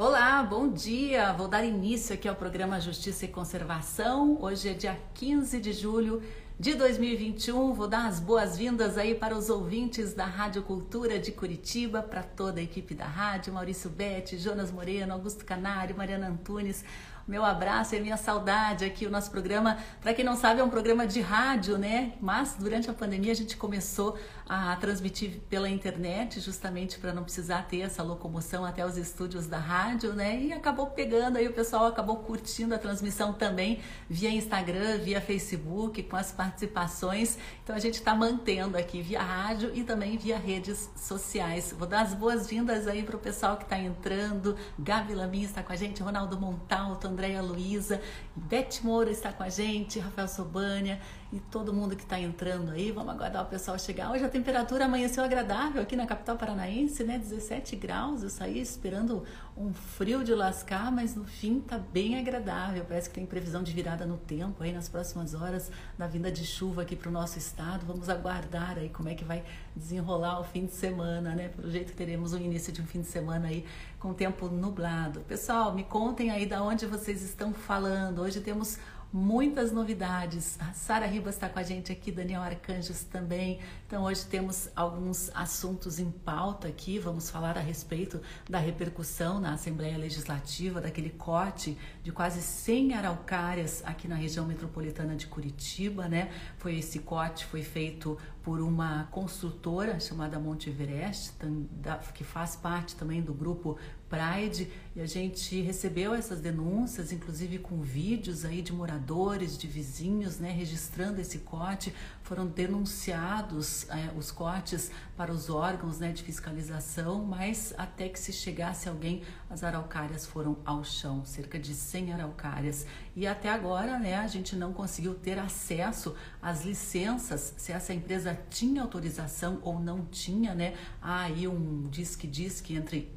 Olá, bom dia! Vou dar início aqui ao programa Justiça e Conservação. Hoje é dia 15 de julho de 2021. Vou dar as boas-vindas aí para os ouvintes da Rádio Cultura de Curitiba, para toda a equipe da rádio, Maurício Betti, Jonas Moreno, Augusto Canário, Mariana Antunes, meu abraço e minha saudade aqui. O nosso programa, para quem não sabe, é um programa de rádio, né? Mas durante a pandemia a gente começou a transmitir pela internet, justamente para não precisar ter essa locomoção até os estúdios da rádio, né? E acabou pegando aí, o pessoal acabou curtindo a transmissão também via Instagram, via Facebook, com as participações. Então a gente está mantendo aqui via rádio e também via redes sociais. Vou dar as boas-vindas aí para o pessoal que está entrando. Gabi Lamin está com a gente, Ronaldo Montalto, Andréia Luiza, Beth Moura está com a gente, Rafael Sobânia e todo mundo que está entrando aí. Vamos aguardar o pessoal chegar. Hoje a temperatura amanheceu agradável aqui na capital paranaense, né? 17 graus. Eu saí esperando um frio de lascar, mas no fim tá bem agradável. Parece que tem previsão de virada no tempo aí nas próximas horas da vinda de chuva aqui para o nosso estado. Vamos aguardar aí como é que vai desenrolar o fim de semana, né? Pelo jeito teremos o início de um fim de semana aí com tempo nublado. Pessoal, me contem aí da onde vocês estão falando. Hoje temos muitas novidades. A Sara Ribas está com a gente aqui, Daniel Arcanjos também. Então hoje temos alguns assuntos em pauta aqui. Vamos falar a respeito da repercussão na Assembleia Legislativa daquele corte de quase 100 araucárias aqui na região metropolitana de Curitiba, né? Foi esse corte foi feito por uma construtora chamada Monte Everest, que faz parte também do grupo Pride, e a gente recebeu essas denúncias, inclusive com vídeos aí de moradores, de vizinhos, né, registrando esse corte. Foram denunciados é, os cortes para os órgãos né, de fiscalização, mas até que se chegasse alguém, as araucárias foram ao chão, cerca de 100 araucárias. E até agora, né, a gente não conseguiu ter acesso às licenças, se essa empresa tinha autorização ou não tinha, né? Há aí um diz que diz que entre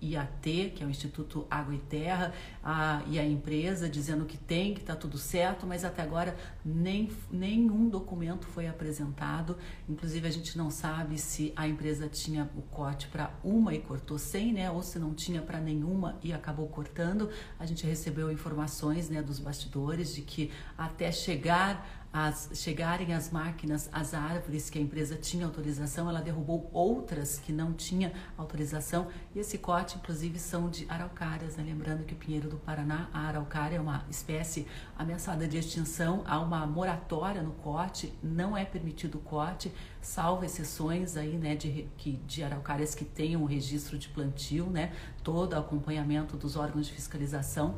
IAT, que é o Instituto Água e Terra, a, e a empresa dizendo que tem, que está tudo certo, mas até agora nem, nenhum documento foi apresentado. Inclusive, a gente não sabe se a empresa tinha o corte para uma e cortou 100, né? Ou se não tinha para nenhuma e acabou cortando. A gente recebeu informações, né, dos bastidores de que até chegar as, chegarem as máquinas, as árvores que a empresa tinha autorização, ela derrubou outras que não tinha autorização. E esse corte, inclusive, são de araucárias. Né? Lembrando que o pinheiro do Paraná, a araucária é uma espécie ameaçada de extinção. Há uma moratória no corte, não é permitido o corte, salvo exceções aí, né, de, de araucárias que tenham o registro de plantio, né, todo o acompanhamento dos órgãos de fiscalização.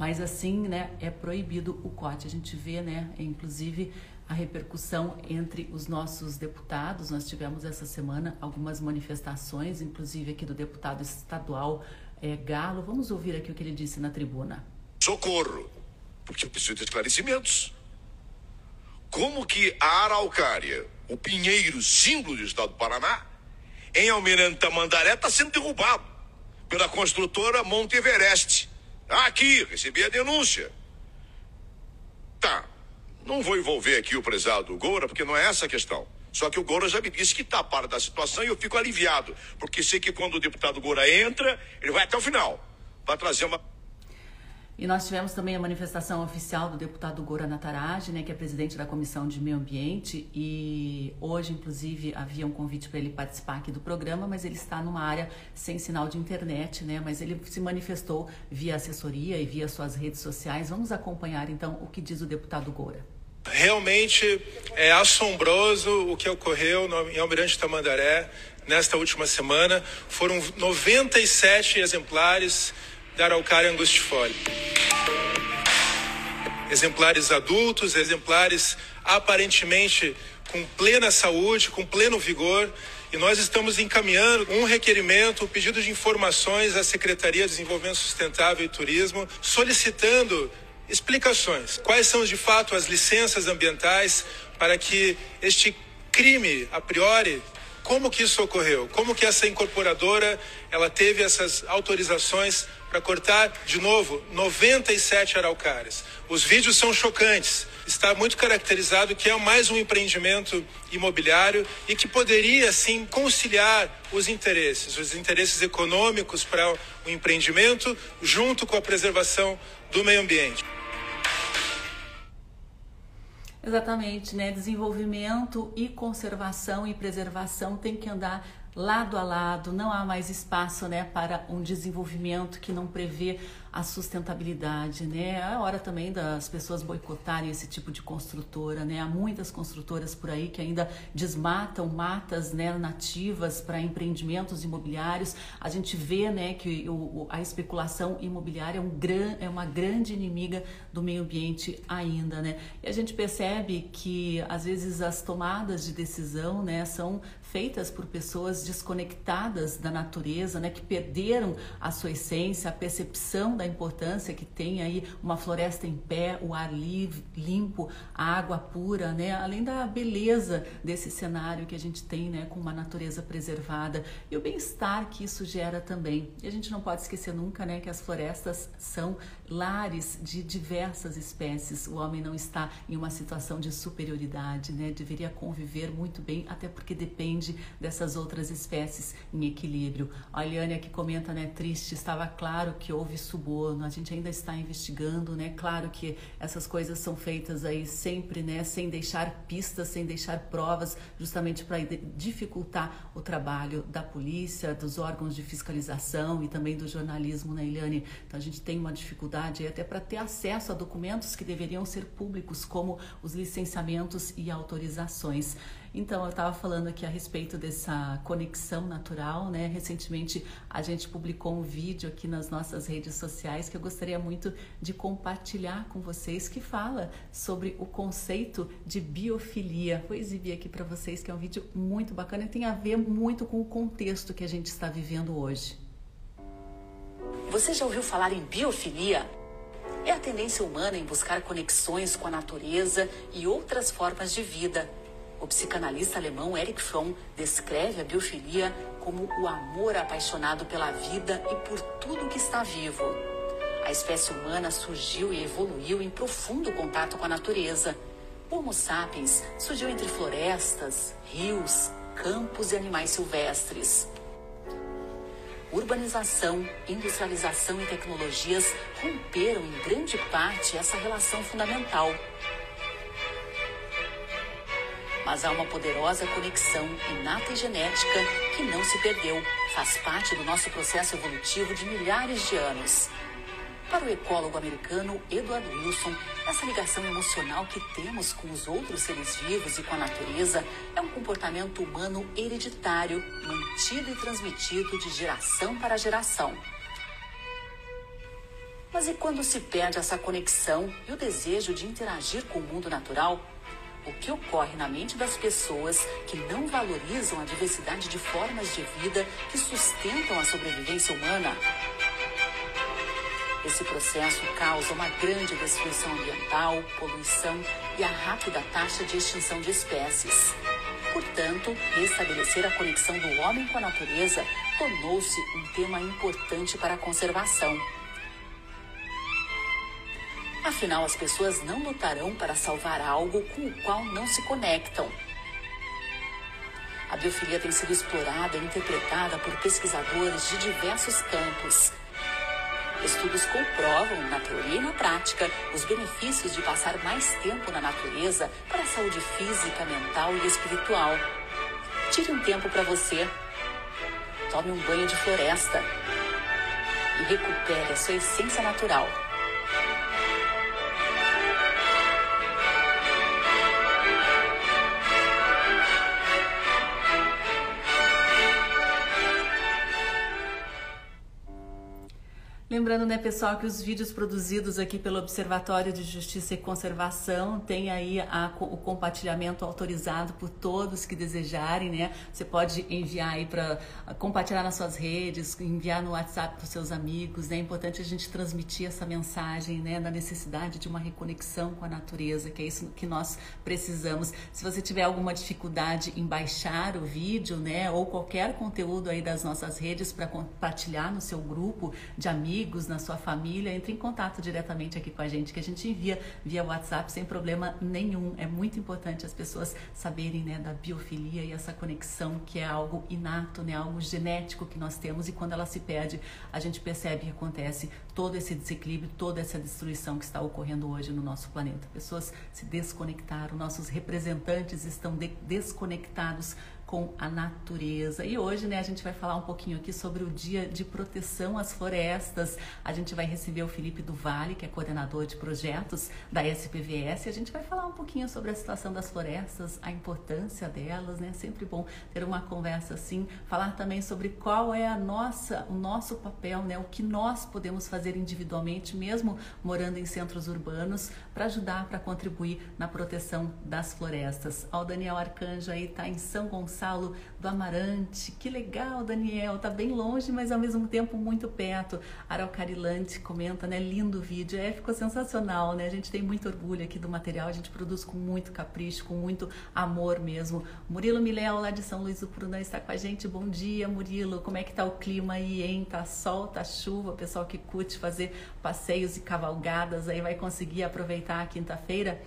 Mas assim, né, é proibido o corte. A gente vê, né, inclusive a repercussão entre os nossos deputados. Nós tivemos essa semana algumas manifestações, inclusive aqui do deputado estadual é, Galo. Vamos ouvir aqui o que ele disse na tribuna. Socorro, porque eu preciso de esclarecimentos. Como que a araucária, o pinheiro símbolo do estado do Paraná, em Almirante Tamandaré, está sendo derrubado pela construtora Monte Everest Aqui, recebi a denúncia. Tá. Não vou envolver aqui o prezado Goura, porque não é essa a questão. Só que o Goura já me disse que está para da situação e eu fico aliviado, porque sei que quando o deputado Goura entra, ele vai até o final, para trazer uma e nós tivemos também a manifestação oficial do deputado Gora Nataraj, né, que é presidente da Comissão de Meio Ambiente, e hoje, inclusive, havia um convite para ele participar aqui do programa, mas ele está numa área sem sinal de internet, né, mas ele se manifestou via assessoria e via suas redes sociais. Vamos acompanhar, então, o que diz o deputado Gora. Realmente é assombroso o que ocorreu em Almirante Tamandaré nesta última semana. Foram 97 exemplares da angustifolia. Exemplares adultos, exemplares aparentemente com plena saúde, com pleno vigor, e nós estamos encaminhando um requerimento, um pedido de informações à Secretaria de Desenvolvimento Sustentável e Turismo, solicitando explicações. Quais são de fato as licenças ambientais para que este crime, a priori, como que isso ocorreu? Como que essa incorporadora ela teve essas autorizações para cortar de novo 97 araucárias? Os vídeos são chocantes. Está muito caracterizado que é mais um empreendimento imobiliário e que poderia sim conciliar os interesses, os interesses econômicos para o empreendimento junto com a preservação do meio ambiente. Exatamente, né? Desenvolvimento e conservação e preservação tem que andar lado a lado, não há mais espaço né, para um desenvolvimento que não prevê a sustentabilidade, né? É hora também das pessoas boicotarem esse tipo de construtora, né? Há muitas construtoras por aí que ainda desmatam matas né, nativas para empreendimentos imobiliários. A gente vê, né, que o, a especulação imobiliária é, um gran, é uma grande inimiga do meio ambiente ainda, né? E a gente percebe que às vezes as tomadas de decisão, né, são feitas por pessoas desconectadas da natureza, né, que perderam a sua essência, a percepção da importância que tem aí uma floresta em pé, o ar livre, limpo, a água pura, né, além da beleza desse cenário que a gente tem, né, com uma natureza preservada e o bem-estar que isso gera também. E a gente não pode esquecer nunca, né, que as florestas são lares de diversas espécies. O homem não está em uma situação de superioridade, né, deveria conviver muito bem, até porque depende dessas outras espécies em equilíbrio. A Eliane aqui comenta, né, triste, estava claro que houve suborno, a gente ainda está investigando, né, claro que essas coisas são feitas aí sempre, né, sem deixar pistas, sem deixar provas, justamente para dificultar o trabalho da polícia, dos órgãos de fiscalização e também do jornalismo, né, Eliane? Então a gente tem uma dificuldade até para ter acesso a documentos que deveriam ser públicos, como os licenciamentos e autorizações. Então, eu estava falando aqui a respeito dessa conexão natural, né? Recentemente a gente publicou um vídeo aqui nas nossas redes sociais que eu gostaria muito de compartilhar com vocês, que fala sobre o conceito de biofilia. Vou exibir aqui para vocês que é um vídeo muito bacana e tem a ver muito com o contexto que a gente está vivendo hoje. Você já ouviu falar em biofilia? É a tendência humana em buscar conexões com a natureza e outras formas de vida o psicanalista alemão Erich Fromm descreve a biofilia como o amor apaixonado pela vida e por tudo que está vivo. A espécie humana surgiu e evoluiu em profundo contato com a natureza. O Homo sapiens surgiu entre florestas, rios, campos e animais silvestres. Urbanização, industrialização e tecnologias romperam em grande parte essa relação fundamental mas há uma poderosa conexão inata e genética que não se perdeu, faz parte do nosso processo evolutivo de milhares de anos. Para o ecólogo americano Edward Wilson, essa ligação emocional que temos com os outros seres vivos e com a natureza é um comportamento humano hereditário, mantido e transmitido de geração para geração. Mas e quando se perde essa conexão e o desejo de interagir com o mundo natural? o que ocorre na mente das pessoas que não valorizam a diversidade de formas de vida que sustentam a sobrevivência humana. Esse processo causa uma grande destruição ambiental, poluição e a rápida taxa de extinção de espécies. Portanto, restabelecer a conexão do homem com a natureza tornou-se um tema importante para a conservação. Afinal, as pessoas não lutarão para salvar algo com o qual não se conectam. A biofilia tem sido explorada e interpretada por pesquisadores de diversos campos. Estudos comprovam, na teoria e na prática, os benefícios de passar mais tempo na natureza para a saúde física, mental e espiritual. Tire um tempo para você. Tome um banho de floresta e recupere a sua essência natural. Lembrando, né, pessoal, que os vídeos produzidos aqui pelo Observatório de Justiça e Conservação têm aí a, o compartilhamento autorizado por todos que desejarem, né? Você pode enviar aí para compartilhar nas suas redes, enviar no WhatsApp para os seus amigos, né? É importante a gente transmitir essa mensagem, né, da necessidade de uma reconexão com a natureza, que é isso que nós precisamos. Se você tiver alguma dificuldade em baixar o vídeo, né, ou qualquer conteúdo aí das nossas redes para compartilhar no seu grupo de amigos, amigos, na sua família, entre em contato diretamente aqui com a gente, que a gente envia via WhatsApp sem problema nenhum. É muito importante as pessoas saberem né, da biofilia e essa conexão que é algo inato, né, algo genético que nós temos e quando ela se perde, a gente percebe que acontece todo esse desequilíbrio, toda essa destruição que está ocorrendo hoje no nosso planeta. Pessoas se desconectaram, nossos representantes estão de desconectados com a natureza. E hoje, né, a gente vai falar um pouquinho aqui sobre o Dia de Proteção às Florestas. A gente vai receber o Felipe do Vale, que é coordenador de projetos da SPVS. A gente vai falar um pouquinho sobre a situação das florestas, a importância delas, né? Sempre bom ter uma conversa assim, falar também sobre qual é a nossa, o nosso papel, né? O que nós podemos fazer individualmente, mesmo morando em centros urbanos, para ajudar, para contribuir na proteção das florestas. Ó, o Daniel Arcanjo aí está em São Gonçalo Gonçalo do Amarante. Que legal, Daniel. Tá bem longe, mas ao mesmo tempo muito perto. Araucarilante comenta, né? Lindo vídeo. É, ficou sensacional, né? A gente tem muito orgulho aqui do material. A gente produz com muito capricho, com muito amor mesmo. Murilo Miléo, lá de São Luís do Purunã, está com a gente. Bom dia, Murilo. Como é que tá o clima aí, hein? Tá sol, tá chuva. O pessoal que curte fazer passeios e cavalgadas aí vai conseguir aproveitar a quinta-feira.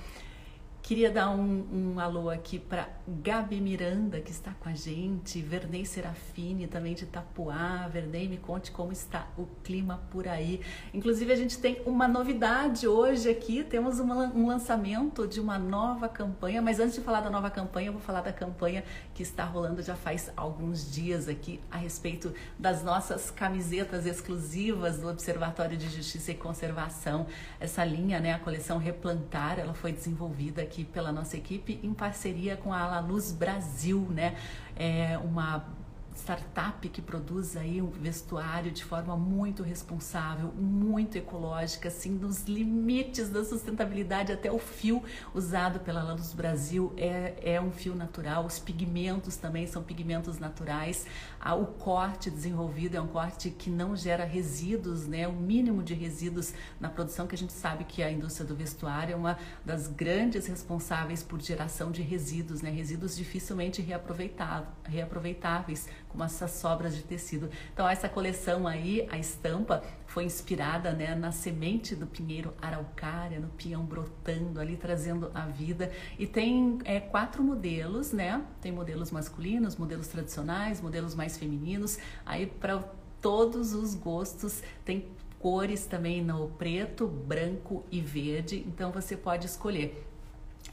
Queria dar um, um alô aqui para Gabi Miranda, que está com a gente, Vernei Serafini, também de Itapuá. Vernei, me conte como está o clima por aí. Inclusive, a gente tem uma novidade hoje aqui, temos uma, um lançamento de uma nova campanha, mas antes de falar da nova campanha, eu vou falar da campanha que está rolando já faz alguns dias aqui a respeito das nossas camisetas exclusivas do Observatório de Justiça e Conservação. Essa linha, né, a coleção Replantar, ela foi desenvolvida aqui pela nossa equipe em parceria com a Ala Luz Brasil, né? É uma startup que produz aí um vestuário de forma muito responsável, muito ecológica, assim, nos limites da sustentabilidade, até o fio usado pela Luz Brasil é, é um fio natural, os pigmentos também são pigmentos naturais, o corte desenvolvido é um corte que não gera resíduos, né, o mínimo de resíduos na produção, que a gente sabe que a indústria do vestuário é uma das grandes responsáveis por geração de resíduos, né, resíduos dificilmente reaproveitáveis com essas sobras de tecido. Então essa coleção aí, a estampa, foi inspirada né, na semente do pinheiro araucária, no pinhão brotando ali, trazendo a vida. E tem é, quatro modelos, né? Tem modelos masculinos, modelos tradicionais, modelos mais femininos. Aí para todos os gostos, tem cores também no preto, branco e verde. Então você pode escolher.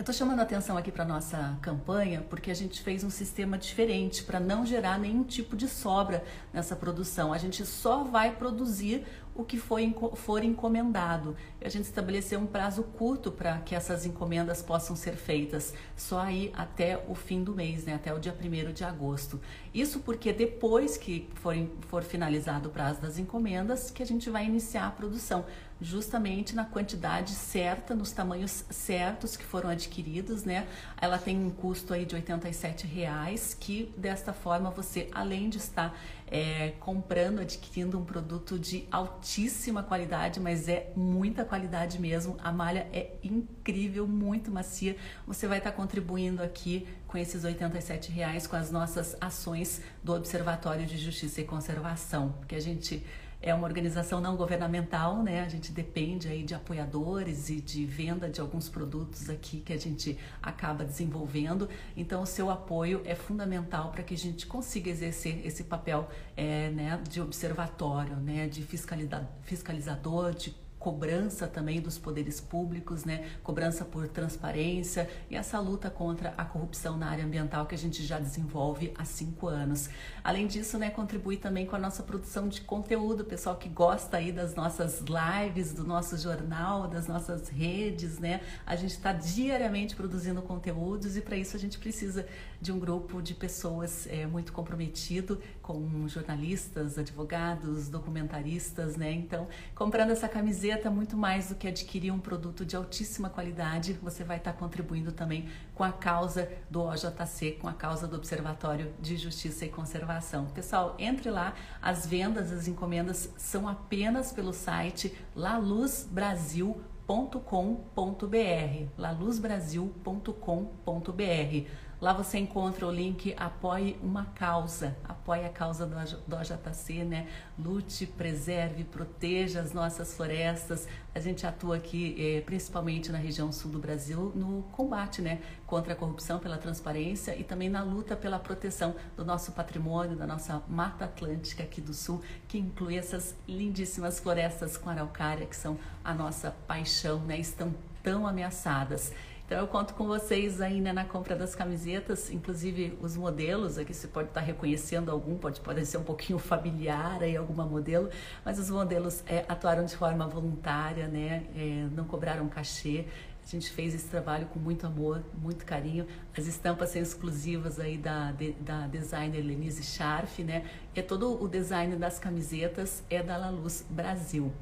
Eu estou chamando a atenção aqui para nossa campanha porque a gente fez um sistema diferente para não gerar nenhum tipo de sobra nessa produção. A gente só vai produzir o que foi, for encomendado. A gente estabeleceu um prazo curto para que essas encomendas possam ser feitas, só aí até o fim do mês, né? até o dia 1 de agosto. Isso porque depois que for, for finalizado o prazo das encomendas, que a gente vai iniciar a produção, justamente na quantidade certa, nos tamanhos certos que foram adquiridos, né? Ela tem um custo aí de R$ reais, que desta forma você, além de estar é, comprando, adquirindo um produto de altíssima qualidade, mas é muita qualidade mesmo. A malha é incrível, muito macia. Você vai estar contribuindo aqui com esses R$ reais com as nossas ações do Observatório de Justiça e Conservação, que a gente é uma organização não governamental, né? A gente depende aí de apoiadores e de venda de alguns produtos aqui que a gente acaba desenvolvendo. Então, o seu apoio é fundamental para que a gente consiga exercer esse papel é, né, de observatório, né, de fiscalizador, de cobrança também dos poderes públicos, né? Cobrança por transparência e essa luta contra a corrupção na área ambiental que a gente já desenvolve há cinco anos. Além disso, né, contribui também com a nossa produção de conteúdo, pessoal que gosta aí das nossas lives, do nosso jornal, das nossas redes, né? A gente está diariamente produzindo conteúdos e para isso a gente precisa de um grupo de pessoas é, muito comprometido com jornalistas, advogados, documentaristas, né? Então, comprando essa camiseta, muito mais do que adquirir um produto de altíssima qualidade, você vai estar contribuindo também com a causa do OJC, com a causa do Observatório de Justiça e Conservação. Pessoal, entre lá, as vendas, as encomendas são apenas pelo site laluzbrasil.com.br, laluzbrasil.com.br. Lá você encontra o link Apoie uma Causa, apoie a causa do, do OJC, né? Lute, preserve, proteja as nossas florestas. A gente atua aqui eh, principalmente na região sul do Brasil no combate, né? Contra a corrupção, pela transparência e também na luta pela proteção do nosso patrimônio, da nossa Mata Atlântica aqui do Sul, que inclui essas lindíssimas florestas com araucária, que são a nossa paixão, né? Estão tão ameaçadas. Então eu conto com vocês ainda na compra das camisetas, inclusive os modelos, aqui você pode estar reconhecendo algum, pode parecer um pouquinho familiar aí alguma modelo, mas os modelos é, atuaram de forma voluntária, né? É, não cobraram cachê. A gente fez esse trabalho com muito amor, muito carinho. As estampas são exclusivas aí da, de, da designer Lenise Scharf, né? E todo o design das camisetas é da La Luz Brasil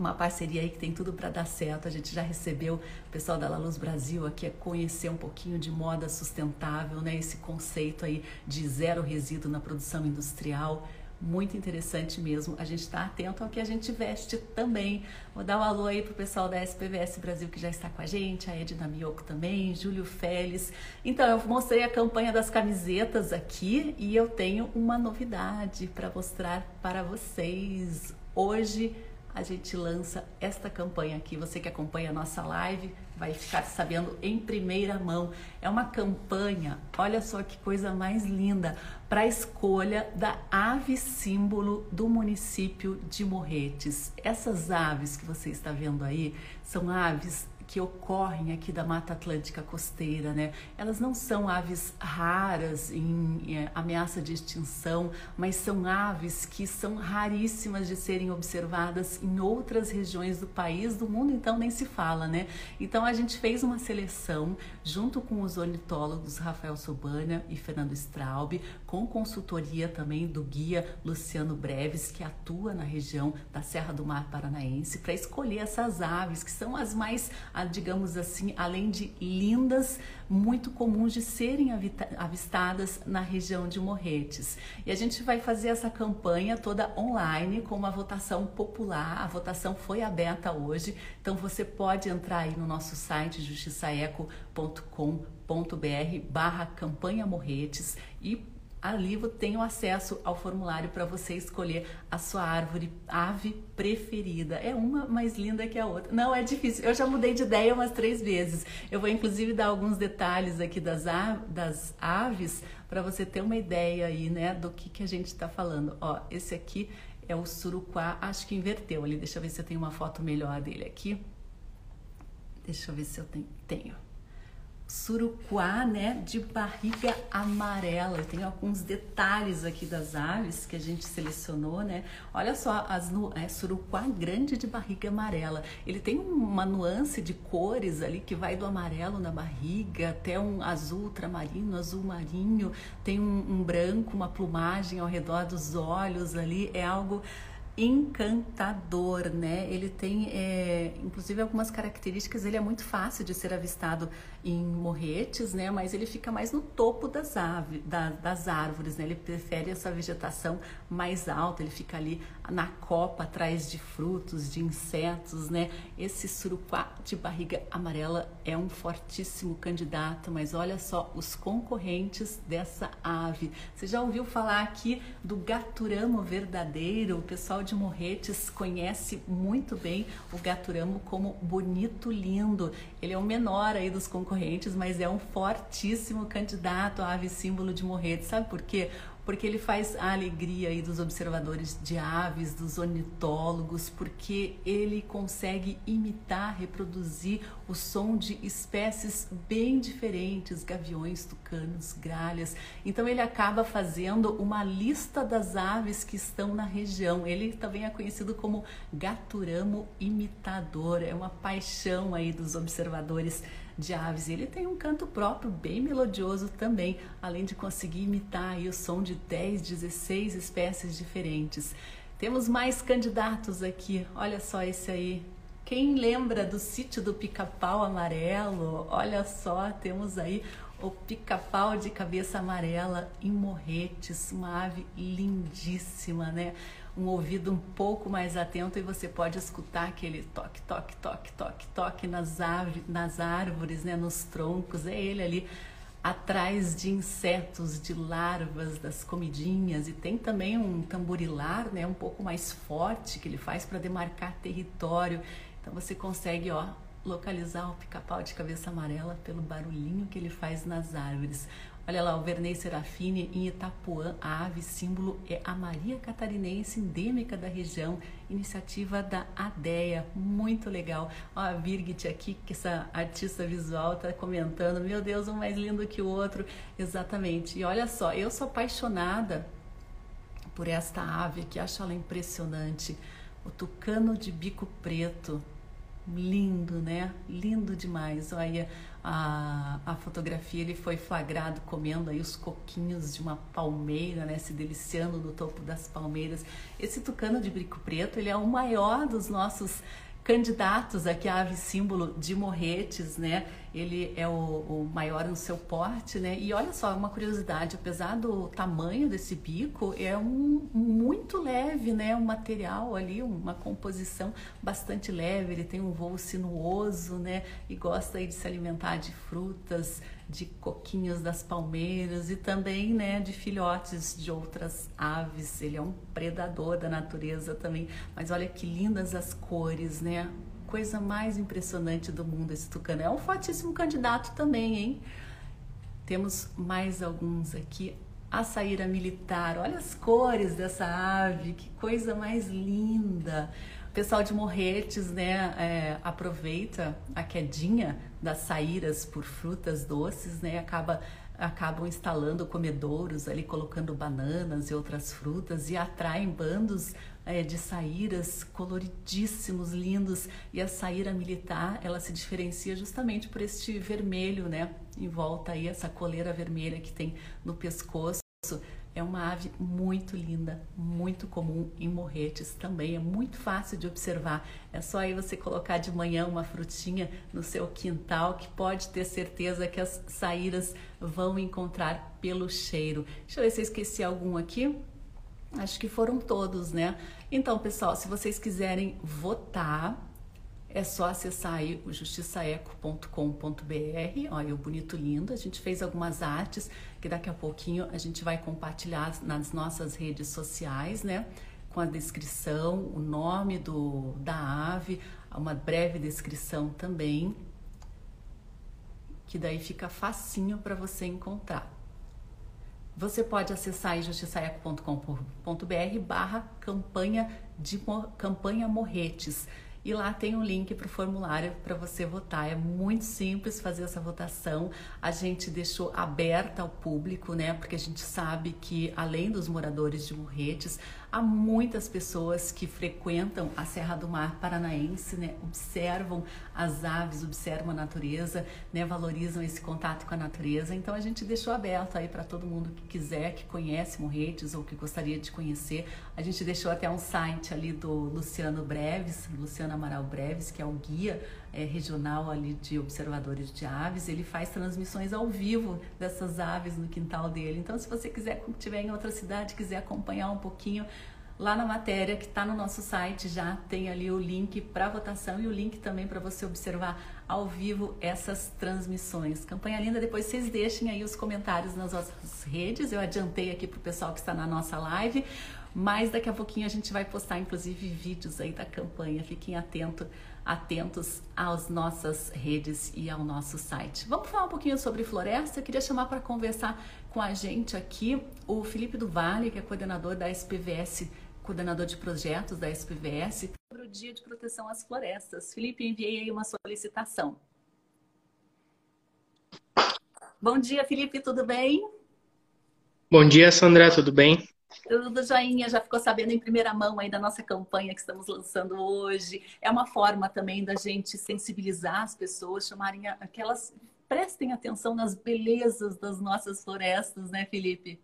uma parceria aí que tem tudo para dar certo. A gente já recebeu o pessoal da La Luz Brasil aqui a conhecer um pouquinho de moda sustentável, né? Esse conceito aí de zero resíduo na produção industrial. Muito interessante mesmo. A gente está atento ao que a gente veste também. Vou dar um alô aí pro pessoal da SPVS Brasil que já está com a gente, a Edna Mioco também, Júlio Félix. Então, eu mostrei a campanha das camisetas aqui e eu tenho uma novidade para mostrar para vocês. Hoje a gente lança esta campanha aqui. Você que acompanha a nossa live vai ficar sabendo em primeira mão. É uma campanha, olha só que coisa mais linda, para a escolha da ave símbolo do município de Morretes. Essas aves que você está vendo aí são aves que ocorrem aqui da Mata Atlântica costeira, né? Elas não são aves raras em é, ameaça de extinção, mas são aves que são raríssimas de serem observadas em outras regiões do país, do mundo então nem se fala, né? Então a gente fez uma seleção junto com os ornitólogos Rafael Sobana e Fernando Straub, com consultoria também do guia Luciano Breves, que atua na região da Serra do Mar Paranaense, para escolher essas aves que são as mais digamos assim, além de lindas, muito comuns de serem avistadas na região de Morretes. E a gente vai fazer essa campanha toda online com uma votação popular. A votação foi aberta hoje, então você pode entrar aí no nosso site justiçaeco.com.br barra campanha Morretes e ali tem o acesso ao formulário para você escolher a sua árvore, ave preferida. É uma mais linda que a outra. Não, é difícil. Eu já mudei de ideia umas três vezes. Eu vou inclusive dar alguns detalhes aqui das, das aves para você ter uma ideia aí, né, do que, que a gente está falando. Ó, esse aqui é o suruquá, acho que inverteu ali. Deixa eu ver se eu tenho uma foto melhor dele aqui. Deixa eu ver se eu tenho. Surucuá, né, de barriga amarela. Eu tenho alguns detalhes aqui das aves que a gente selecionou, né? Olha só, as é, surucuá grande de barriga amarela. Ele tem uma nuance de cores ali que vai do amarelo na barriga até um azul ultramarino, azul marinho. Tem um, um branco, uma plumagem ao redor dos olhos ali. É algo encantador, né? Ele tem, é, inclusive, algumas características. Ele é muito fácil de ser avistado em morretes, né? Mas ele fica mais no topo das, ave, da, das árvores, né? Ele prefere essa vegetação mais alta. Ele fica ali na copa, atrás de frutos, de insetos, né? Esse surupá de barriga amarela é um fortíssimo candidato, mas olha só os concorrentes dessa ave. Você já ouviu falar aqui do gaturamo verdadeiro? O pessoal de Morretes conhece muito bem o gaturamo como bonito lindo. Ele é o menor aí dos concorrentes, mas é um fortíssimo candidato à ave símbolo de Morretes. Sabe por quê? Porque ele faz a alegria aí dos observadores de aves, dos ornitólogos, porque ele consegue imitar, reproduzir o som de espécies bem diferentes, gaviões, tucanos, gralhas. Então ele acaba fazendo uma lista das aves que estão na região. Ele também é conhecido como gaturamo imitador. É uma paixão aí dos observadores de aves. Ele tem um canto próprio, bem melodioso também, além de conseguir imitar o som de 10, 16 espécies diferentes. Temos mais candidatos aqui. Olha só esse aí. Quem lembra do sítio do pica-pau amarelo? Olha só, temos aí o pica-pau de cabeça amarela em Morretes, uma ave lindíssima, né? Um ouvido um pouco mais atento e você pode escutar aquele toque, toque, toque, toque, toque nas, nas árvores, né? Nos troncos. É ele ali atrás de insetos, de larvas, das comidinhas. E tem também um tamborilar, né? Um pouco mais forte que ele faz para demarcar território. Então você consegue, ó, localizar o pica-pau de cabeça amarela pelo barulhinho que ele faz nas árvores. Olha lá, o Vernei Serafine em Itapuã, a ave símbolo é a Maria Catarinense, endêmica da região, iniciativa da ADEA, muito legal. Ó, a Birgit aqui, que essa artista visual está comentando, meu Deus, um mais lindo que o outro, exatamente. E olha só, eu sou apaixonada por esta ave que acho ela impressionante, o tucano de bico preto, lindo, né? Lindo demais. Olha a, a fotografia, ele foi flagrado comendo aí os coquinhos de uma palmeira, né? Se deliciando no topo das palmeiras. Esse tucano de bico preto, ele é o maior dos nossos candidatos aqui à ave símbolo de Morretes, né? Ele é o, o, maior no seu porte, né? E olha só, uma curiosidade, apesar do tamanho desse bico, é um muito leve, né? Um material ali, uma composição bastante leve. Ele tem um voo sinuoso, né? E gosta aí de se alimentar de frutas, de coquinhos das palmeiras e também né, de filhotes de outras aves. Ele é um predador da natureza também. Mas olha que lindas as cores, né? Coisa mais impressionante do mundo esse tucano. É um fortíssimo candidato também, hein? Temos mais alguns aqui. A saíra militar, olha as cores dessa ave, que coisa mais linda pessoal de Morretes, né, é, aproveita a quedinha das saíras por frutas doces, né, acaba acabam instalando comedouros ali, colocando bananas e outras frutas e atraem bandos é, de saíras coloridíssimos, lindos. E a saíra militar, ela se diferencia justamente por este vermelho, né, em volta aí, essa coleira vermelha que tem no pescoço. É uma ave muito linda, muito comum em morretes também. É muito fácil de observar. É só aí você colocar de manhã uma frutinha no seu quintal que pode ter certeza que as saíras vão encontrar pelo cheiro. Deixa eu ver se eu esqueci algum aqui. Acho que foram todos, né? Então, pessoal, se vocês quiserem votar, é só acessar aí o justiçaeco.com.br. Olha, o bonito lindo. A gente fez algumas artes que daqui a pouquinho a gente vai compartilhar nas nossas redes sociais, né? Com a descrição, o nome do, da ave, uma breve descrição também, que daí fica facinho para você encontrar. Você pode acessar justiçaeco.com.br barra campanha de campanha Morretes e lá tem um link para o formulário para você votar. É muito simples fazer essa votação. A gente deixou aberta ao público, né? Porque a gente sabe que além dos moradores de Morretes, há muitas pessoas que frequentam a Serra do Mar Paranaense, né? Observam as aves, observam a natureza, né? Valorizam esse contato com a natureza. Então a gente deixou aberto aí para todo mundo que quiser, que conhece Morretes ou que gostaria de conhecer. A gente deixou até um site ali do Luciano Breves, Luciano Amaral Breves, que é o guia é, regional ali de observadores de aves. Ele faz transmissões ao vivo dessas aves no quintal dele. Então, se você quiser, estiver em outra cidade, quiser acompanhar um pouquinho, lá na matéria que está no nosso site já tem ali o link para votação e o link também para você observar ao vivo essas transmissões. Campanha linda, depois vocês deixem aí os comentários nas nossas redes. Eu adiantei aqui para o pessoal que está na nossa live. Mas daqui a pouquinho a gente vai postar, inclusive, vídeos aí da campanha. Fiquem atento, atentos às nossas redes e ao nosso site. Vamos falar um pouquinho sobre floresta. Eu queria chamar para conversar com a gente aqui o Felipe do Vale, que é coordenador da SPVS, coordenador de projetos da SPVS, sobre o Dia de Proteção às Florestas. Felipe, enviei aí uma solicitação. Bom dia, Felipe, tudo bem? Bom dia, Sandra, tudo bem? Do joinha, já ficou sabendo em primeira mão aí da nossa campanha que estamos lançando hoje. É uma forma também da gente sensibilizar as pessoas, chamarem aquelas prestem atenção nas belezas das nossas florestas, né, Felipe?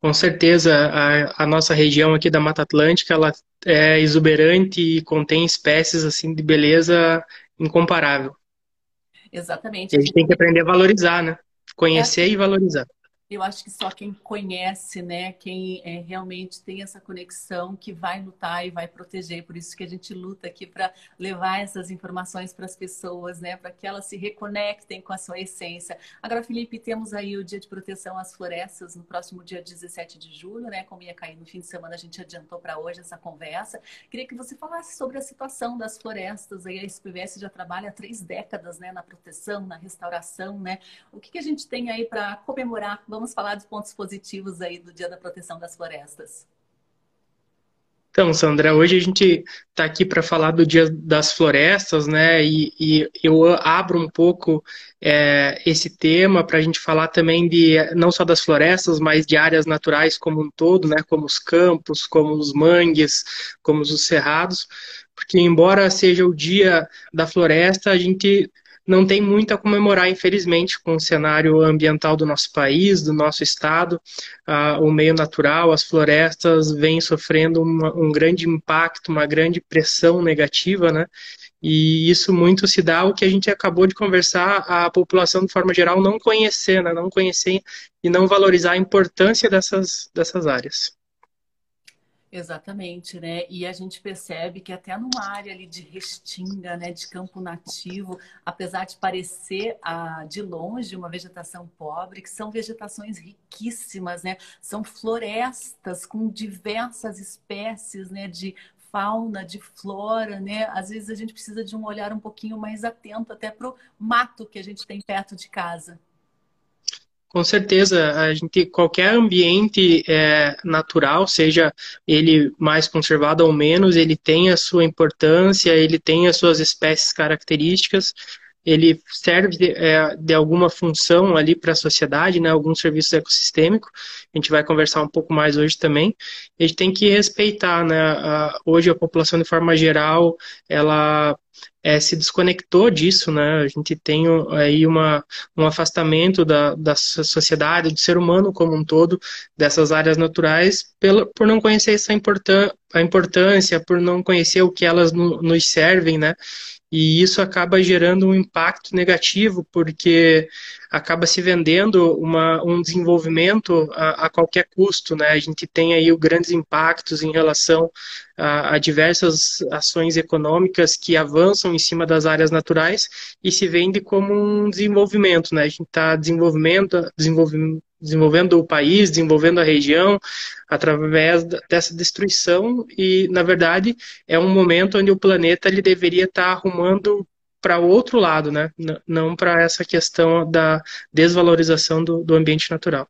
Com certeza, a, a, nossa região aqui da Mata Atlântica, ela é exuberante e contém espécies assim de beleza incomparável. Exatamente. E a gente tem que aprender a valorizar, né? Conhecer é e valorizar eu acho que só quem conhece, né, quem é, realmente tem essa conexão, que vai lutar e vai proteger. Por isso que a gente luta aqui para levar essas informações para as pessoas, né, para que elas se reconectem com a sua essência. Agora, Felipe, temos aí o Dia de Proteção às Florestas no próximo dia 17 de julho, né? Como ia cair no fim de semana, a gente adiantou para hoje essa conversa. Queria que você falasse sobre a situação das florestas. Aí a SPVS já trabalha há três décadas, né, na proteção, na restauração, né? O que, que a gente tem aí para comemorar? Vamos vamos falar dos pontos positivos aí do Dia da Proteção das Florestas. Então, Sandra, hoje a gente está aqui para falar do Dia das Florestas, né? E, e eu abro um pouco é, esse tema para a gente falar também de não só das florestas, mas de áreas naturais como um todo, né? Como os campos, como os mangues, como os cerrados, porque embora seja o Dia da Floresta, a gente não tem muito a comemorar, infelizmente, com o cenário ambiental do nosso país, do nosso estado. Uh, o meio natural, as florestas, vêm sofrendo uma, um grande impacto, uma grande pressão negativa, né? E isso muito se dá o que a gente acabou de conversar, a população, de forma geral, não conhecer, né? não conhecer e não valorizar a importância dessas, dessas áreas. Exatamente, né? E a gente percebe que até numa área ali de restinga, né, de campo nativo, apesar de parecer ah, de longe uma vegetação pobre, que são vegetações riquíssimas, né? São florestas com diversas espécies, né, de fauna, de flora, né? Às vezes a gente precisa de um olhar um pouquinho mais atento até para o mato que a gente tem perto de casa. Com certeza, a gente qualquer ambiente é, natural, seja ele mais conservado ou menos, ele tem a sua importância, ele tem as suas espécies características, ele serve de, é, de alguma função ali para a sociedade, né, algum serviço ecossistêmico. A gente vai conversar um pouco mais hoje também. A gente tem que respeitar, né? A, hoje a população de forma geral, ela é, se desconectou disso, né? A gente tem aí uma, um afastamento da, da sociedade, do ser humano como um todo, dessas áreas naturais, pelo, por não conhecer essa importância, a importância, por não conhecer o que elas no, nos servem, né? E isso acaba gerando um impacto negativo, porque acaba se vendendo uma, um desenvolvimento a, a, qualquer custo. Né? A gente tem aí grandes impactos em relação a, a, diversas ações econômicas que avançam em cima das áreas naturais e se vende como um desenvolvimento. Né? A gente está desenvolvendo, desenvolvendo desenvolvendo o país, desenvolvendo a região através dessa destruição e, na verdade, é um momento onde o planeta ele deveria estar arrumando para o outro lado, né? não para essa questão da desvalorização do, do ambiente natural.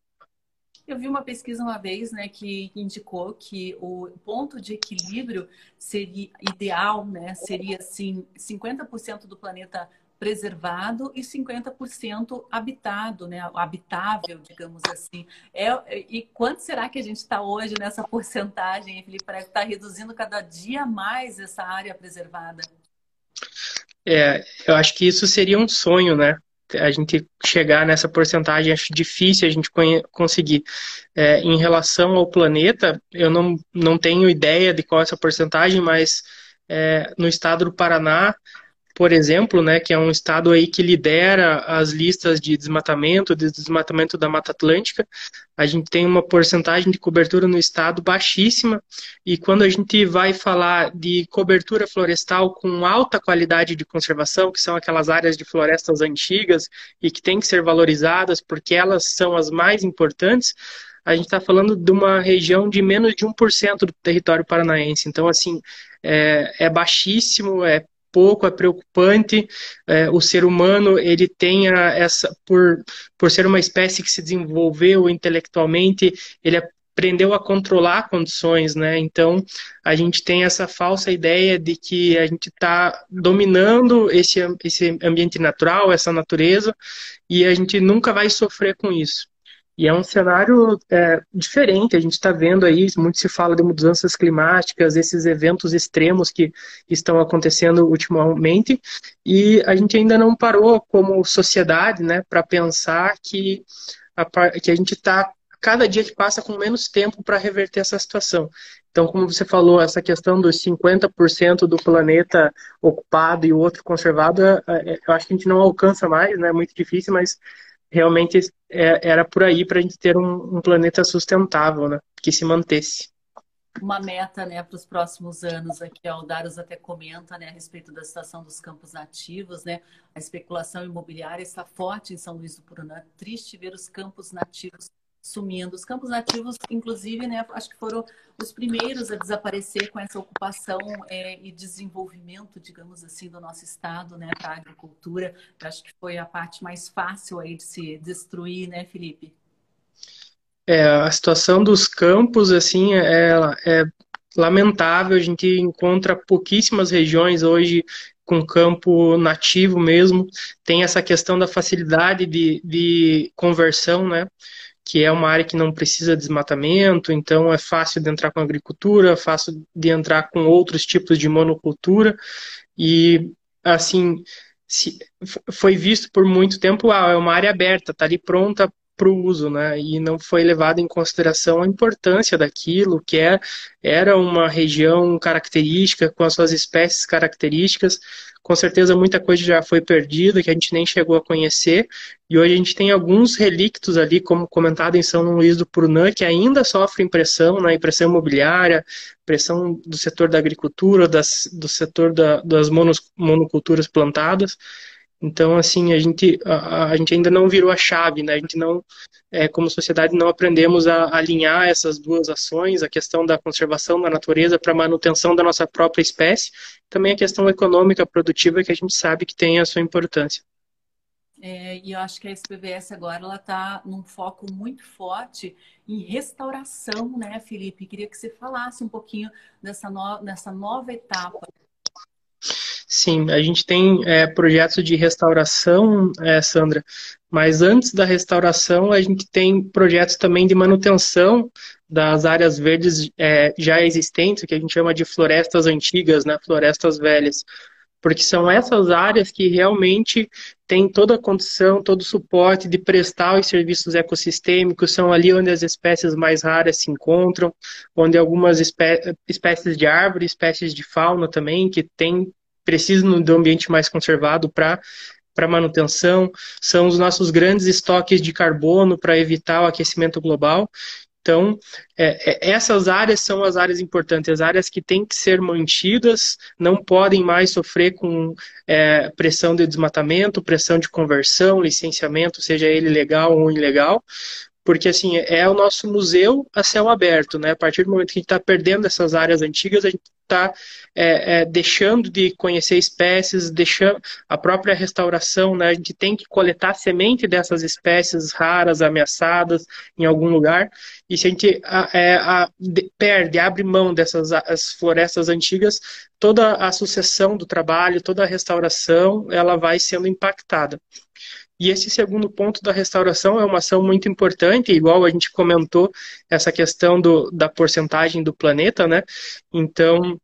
Eu vi uma pesquisa uma vez, né, que indicou que o ponto de equilíbrio seria ideal, né, seria assim, 50% do planeta preservado e 50% habitado, né? habitável, digamos assim. É, e quanto será que a gente está hoje nessa porcentagem, Felipe? Parece que está reduzindo cada dia mais essa área preservada. É, eu acho que isso seria um sonho, né? A gente chegar nessa porcentagem, acho difícil a gente conseguir. É, em relação ao planeta, eu não, não tenho ideia de qual é essa porcentagem, mas é, no estado do Paraná, por exemplo, né, que é um estado aí que lidera as listas de desmatamento, de desmatamento da Mata Atlântica. A gente tem uma porcentagem de cobertura no estado baixíssima, e quando a gente vai falar de cobertura florestal com alta qualidade de conservação, que são aquelas áreas de florestas antigas e que têm que ser valorizadas porque elas são as mais importantes, a gente está falando de uma região de menos de 1% do território paranaense. Então, assim, é, é baixíssimo, é pouco, é preocupante. É, o ser humano ele tem essa por por ser uma espécie que se desenvolveu intelectualmente, ele aprendeu a controlar condições, né? Então a gente tem essa falsa ideia de que a gente está dominando esse esse ambiente natural, essa natureza, e a gente nunca vai sofrer com isso. E é um cenário é, diferente, a gente está vendo aí, muito se fala de mudanças climáticas, esses eventos extremos que estão acontecendo ultimamente, e a gente ainda não parou como sociedade né, para pensar que a, que a gente está, cada dia que passa, com menos tempo para reverter essa situação. Então, como você falou, essa questão dos 50% do planeta ocupado e o outro conservado, é, é, eu acho que a gente não alcança mais, né? É muito difícil, mas realmente é, era por aí para a gente ter um, um, planeta sustentável, né? Que se mantesse. Uma meta, né, para os próximos anos aqui, ó, o Darius até comenta, né, a respeito da situação dos campos nativos, né? A especulação imobiliária está forte em São Luís do Purunã. Triste ver os campos nativos sumindo. Os campos nativos, inclusive, né, acho que foram os primeiros a desaparecer com essa ocupação é, e desenvolvimento, digamos assim, do nosso estado, né, para a agricultura. acho que foi a parte mais fácil aí de se destruir, né, Felipe? É, a situação dos campos, assim, é, é lamentável. A gente encontra pouquíssimas regiões hoje com campo nativo mesmo. Tem essa questão da facilidade de, de conversão, né? Que é uma área que não precisa de desmatamento, então é fácil de entrar com agricultura, fácil de entrar com outros tipos de monocultura. E assim se, foi visto por muito tempo, ah, é uma área aberta, está ali pronta para o uso, né? E não foi levado em consideração a importância daquilo, que é, era uma região característica, com as suas espécies características. Com certeza muita coisa já foi perdida, que a gente nem chegou a conhecer, e hoje a gente tem alguns relictos ali, como comentado em São Luís do Purunã, que ainda sofrem pressão, né? impressão imobiliária, pressão do setor da agricultura, das, do setor da, das monoculturas plantadas. Então, assim, a gente, a, a, gente ainda não virou a chave, né? A gente não, é, como sociedade, não aprendemos a, alinhar essas duas ações, a questão da conservação da natureza para a manutenção da nossa própria espécie, também a questão econômica produtiva que a gente sabe que tem a sua importância. É, e eu acho que a SPVS agora ela está num foco muito forte em restauração, né, Felipe? Queria que você falasse um pouquinho dessa, no, dessa nova etapa Sim, a gente tem é, projetos de restauração, é, Sandra, mas antes da restauração a gente tem projetos também de manutenção das áreas verdes é, já existentes, que a gente chama de florestas antigas, né, florestas velhas, porque são essas áreas que realmente têm toda a condição, todo o suporte de prestar os serviços ecossistêmicos, são ali onde as espécies mais raras se encontram, onde algumas espé espécies de árvore, espécies de fauna também, que têm precisam do ambiente mais conservado para para manutenção, são os nossos grandes estoques de carbono para evitar o aquecimento global. Então, é, é, essas áreas são as áreas importantes, as áreas que têm que ser mantidas, não podem mais sofrer com é, pressão de desmatamento, pressão de conversão, licenciamento, seja ele legal ou ilegal, porque assim é o nosso museu a céu aberto, né? A partir do momento que a gente está perdendo essas áreas antigas, a gente está é, é, deixando de conhecer espécies, deixando a própria restauração, né? A gente tem que coletar semente dessas espécies raras, ameaçadas em algum lugar. E se a gente é, a, de, perde, abre mão dessas as florestas antigas, toda a sucessão do trabalho, toda a restauração, ela vai sendo impactada. E esse segundo ponto da restauração é uma ação muito importante, igual a gente comentou, essa questão do, da porcentagem do planeta, né? Então,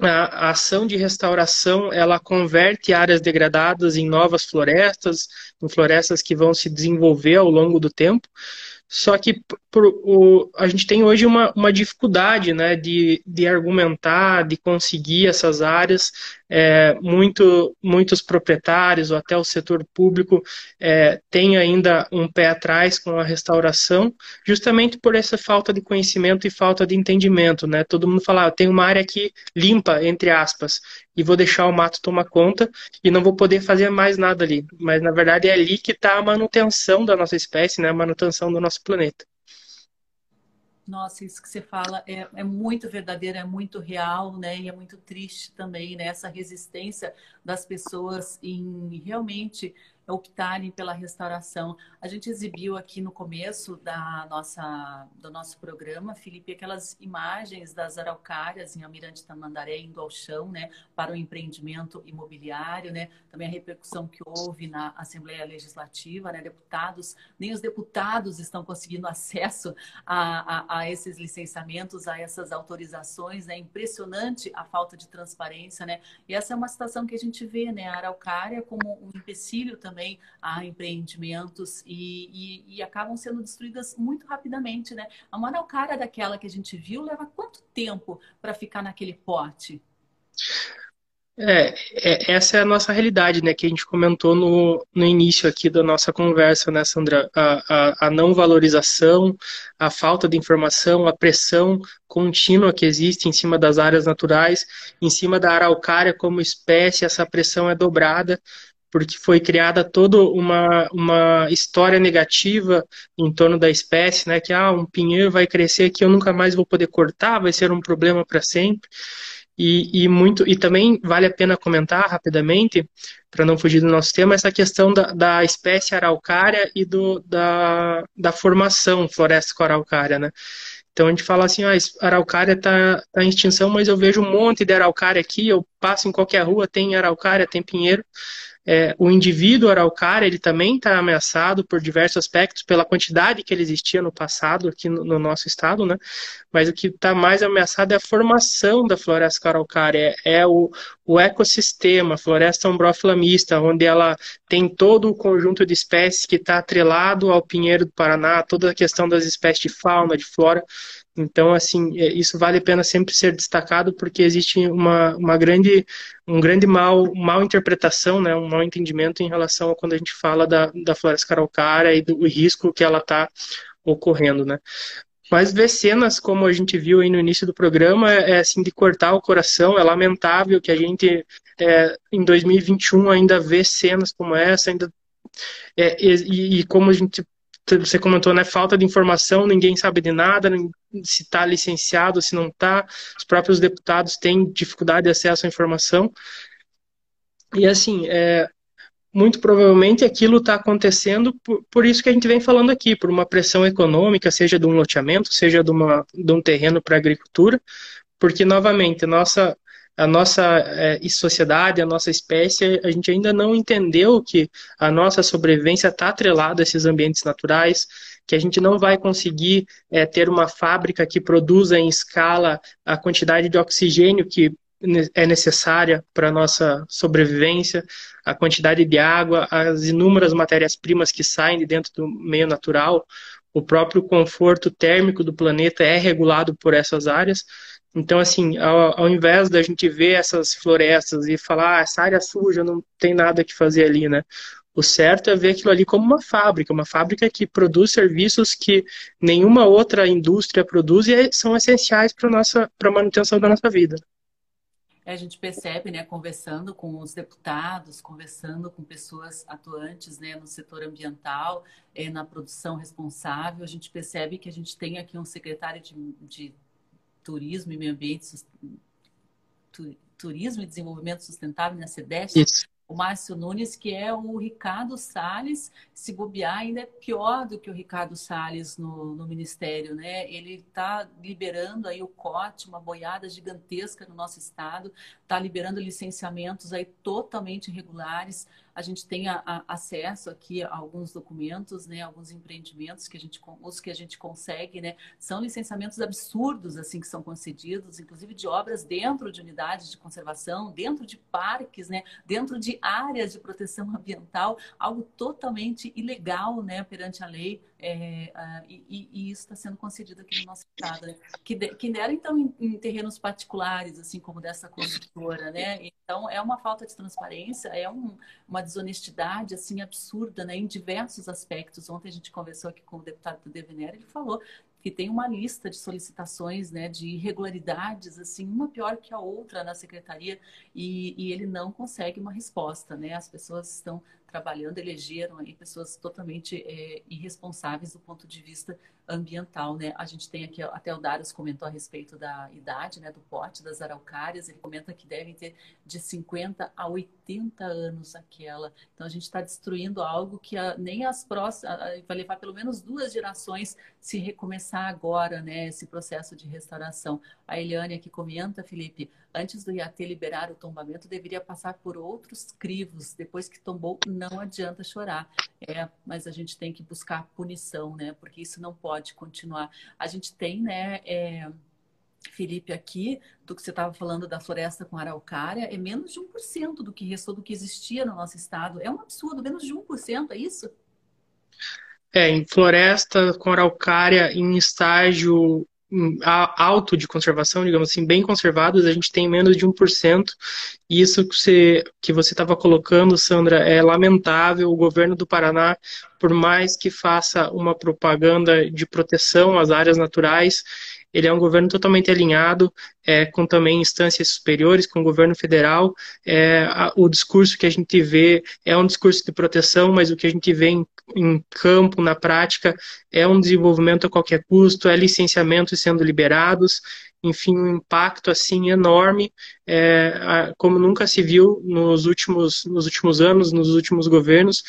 a, ação de restauração, ela converte áreas degradadas em novas florestas, em florestas que vão se desenvolver ao longo do tempo, só que por, o, a gente tem hoje uma, uma dificuldade né, de, de argumentar, de conseguir essas áreas. É, muito, muitos proprietários ou até o setor público é, tem ainda um pé atrás com a restauração, justamente por essa falta de conhecimento e falta de entendimento. Né? Todo mundo fala, ah, tem uma área aqui limpa, entre aspas, e vou deixar o mato tomar conta e não vou poder fazer mais nada ali. Mas na verdade é ali que está a manutenção da nossa espécie, né? a manutenção do nosso planeta. Nossa, isso que você fala é, é, muito verdadeiro, é muito real, né? E é muito triste também, né? Essa resistência das pessoas em realmente optarem pela restauração. A gente exibiu aqui no começo da nossa, do nosso programa, Felipe, aquelas imagens das araucárias em Almirante Tamandaré indo ao chão, né, para o empreendimento imobiliário, né, também a repercussão que houve na Assembleia Legislativa, né, deputados, nem os deputados estão conseguindo acesso a, a, a esses licenciamentos, a essas autorizações, é né, impressionante a falta de transparência, né, e essa é uma situação que a gente vê, né, a araucária como um empecilho também a empreendimentos e, e, e acabam sendo destruídas muito rapidamente, né? A uma araucária daquela que a gente viu leva quanto tempo para ficar naquele pote? É, é, essa é a nossa realidade, né, que a gente comentou no, no início aqui da nossa conversa, né, Sandra? A, a, a, não valorização, a falta de informação, a pressão contínua que existe em cima das áreas naturais, em cima da araucária como espécie, essa pressão é dobrada, porque foi criada toda uma, uma história negativa em torno da espécie, né, que ah, um pinheiro vai crescer aqui, eu nunca mais vou poder cortar, vai ser um problema para sempre. E, e, muito e também vale a pena comentar rapidamente, para não fugir do nosso tema, essa questão da, da espécie araucária e do, da, da formação floresca araucária, né? Então a gente fala assim, ah, a araucária está tá em extinção, mas eu vejo um monte de araucária aqui, eu passo em qualquer rua, tem araucária, tem pinheiro, é, o indivíduo araucária ele também está ameaçado por diversos aspectos, pela quantidade que ele existia no passado aqui no, no nosso estado, né? Mas o que está mais ameaçado é a formação da floresta araucária, é, é o, o ecossistema, a floresta ombrófila mista, onde ela tem todo o conjunto de espécies que está atrelado ao pinheiro do Paraná, toda a questão das espécies de fauna, de flora. Então, assim, é, isso vale a pena sempre ser destacado porque existe uma, uma grande, um grande mal, mal interpretação, né, um mal entendimento em relação a quando a gente fala da, da floresta caraucária e do risco que ela está ocorrendo, né. Mas ver cenas como a gente viu aí no início do programa é, é assim de cortar o coração. É lamentável que a gente é, em 2021 ainda vê cenas como essa, ainda é, e, e, como a gente você comentou, né? Falta de informação, ninguém sabe de nada, se está licenciado, se não está. Os próprios deputados têm dificuldade de acesso à informação. E assim, é, muito provavelmente aquilo está acontecendo por, por, isso que a gente vem falando aqui, por uma pressão econômica, seja de um loteamento, seja de, uma, de um terreno para agricultura, porque, novamente, nossa, a nossa é, sociedade, a nossa espécie, a gente ainda não entendeu que a nossa sobrevivência está atrelada a esses ambientes naturais, que a gente não vai conseguir é, ter uma fábrica que produza em escala a quantidade de oxigênio que é necessária para a nossa sobrevivência, a quantidade de água, as inúmeras matérias-primas que saem de dentro do meio natural, o próprio conforto térmico do planeta é regulado por essas áreas. Então, assim, ao, ao invés da gente ver essas florestas e falar, ah, essa área suja, não tem nada que fazer ali, né? O certo é ver aquilo ali como uma fábrica, uma fábrica que produz serviços que nenhuma outra indústria produz e são essenciais para a manutenção da nossa vida. É, a gente percebe, né, conversando com os deputados, conversando com pessoas atuantes né, no setor ambiental, é, na produção responsável, a gente percebe que a gente tem aqui um secretário de, de Turismo e Meio Ambiente, tu, Turismo e Desenvolvimento Sustentável, na SEDEST, Isso. O Márcio Nunes, que é o Ricardo Salles, se bobear ainda é pior do que o Ricardo Salles no, no Ministério, né? Ele está liberando aí o COT, uma boiada gigantesca no nosso estado, está liberando licenciamentos aí totalmente irregulares, a gente tem acesso aqui a alguns documentos, né, alguns empreendimentos que a gente, os que a gente consegue, né, são licenciamentos absurdos assim que são concedidos, inclusive de obras dentro de unidades de conservação, dentro de parques, né, dentro de áreas de proteção ambiental, algo totalmente ilegal, né, perante a lei. É, e, e, isso está sendo concedido aqui no nosso estado, né? que, que dera então em, em, terrenos particulares, assim como dessa construtora, né? Então é uma falta de transparência, é um, uma desonestidade assim absurda, né? Em diversos aspectos. Ontem a gente conversou aqui com o deputado do Devenera, ele falou que tem uma lista de solicitações, né, de irregularidades, assim, uma pior que a outra na secretaria, e, e ele não consegue uma resposta, né? As pessoas estão trabalhando elegeram aí pessoas totalmente é, irresponsáveis do ponto de vista ambiental, né? A gente tem aqui, até o Darius comentou a respeito da idade, né, do pote das araucárias, ele comenta que devem ter de 50 a 80 anos aquela. Então a gente está destruindo algo que a, nem as próximas, vai levar pelo menos duas gerações se recomeçar agora, né, esse processo de restauração. A Eliane aqui comenta, Felipe, antes do IAT liberar o tombamento, deveria passar por outros crivos. Depois que tombou, não adianta chorar. É, mas a gente tem que buscar punição, né? Porque isso não pode continuar. A gente tem, né? É, Felipe, aqui, do que você estava falando da floresta com araucária, é menos de 1% do que restou do que existia no nosso estado. É um absurdo, menos de 1%, é isso? É, em floresta com araucária em estágio alto de conservação, digamos assim, bem conservadas, a gente tem menos de 1%. E isso que você que você estava colocando, Sandra, é lamentável. O governo do Paraná, por mais que faça uma propaganda de proteção às áreas naturais, ele é um governo totalmente alinhado é, com também instâncias superiores, com o governo federal. É, a, o discurso que a gente vê é um discurso de proteção, mas o que a gente vê em, em campo, na prática, é um desenvolvimento a qualquer custo, é licenciamentos sendo liberados, enfim, um impacto assim enorme, é, como nunca se viu nos últimos, nos últimos anos, nos últimos governos.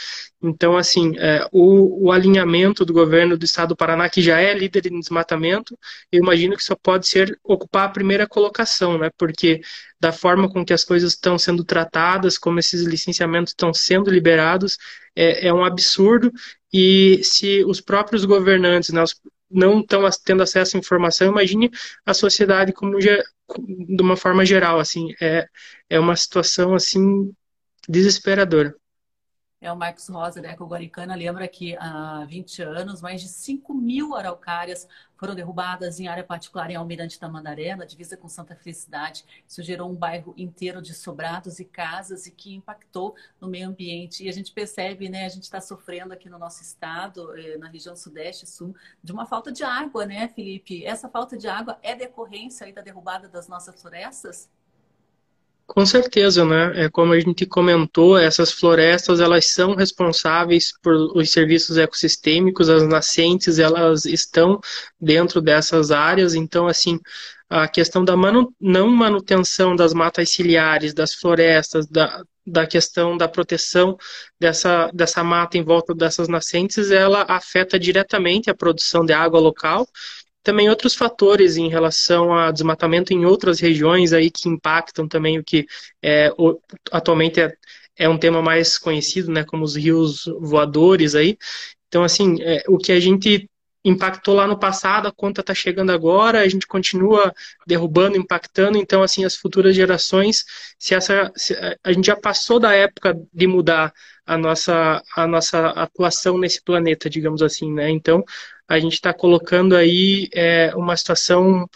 Então, assim, é, o, o, alinhamento do governo do Estado do Paraná, que já é líder em desmatamento, eu imagino que só pode ser ocupar a primeira colocação, né? Porque da forma com que as coisas estão sendo tratadas, como esses licenciamentos estão sendo liberados, é, é um absurdo. E se os próprios governantes, né, não estão tendo acesso à informação, imagine a sociedade como de uma forma geral, assim, é, é uma situação, assim, desesperadora. É o Marcos Rosa, né, com o Guaricana, lembra que há 20 anos, mais de 5 mil araucárias foram derrubadas em área particular em Almirante Tamandaré, na divisa com Santa Felicidade. Isso gerou um bairro inteiro de sobrados e casas e que impactou no meio ambiente. E a gente percebe, né, a gente está sofrendo aqui no nosso estado, eh, na região sudeste e sul, de uma falta de água, né, Felipe? Essa falta de água é decorrência aí da derrubada das nossas florestas? Com certeza, né? É como a gente comentou, essas florestas elas são responsáveis por os serviços ecossistêmicos, as nascentes elas estão dentro dessas áreas, então assim a questão da manu não manutenção das matas ciliares, das florestas, da, da questão da proteção dessa, dessa mata em volta dessas nascentes, ela afeta diretamente a produção de água local também outros fatores em relação a desmatamento em outras regiões aí que impactam também o que é, o, atualmente é, é um tema mais conhecido, né, como os rios voadores aí. Então, assim, é, o que a gente impactou lá no passado, a conta está chegando agora, a gente continua derrubando, impactando, então, assim, as futuras gerações, se essa, se, a gente já passou da época de mudar a nossa, a nossa atuação nesse planeta, digamos assim, né? Então, a gente está colocando aí é, uma situação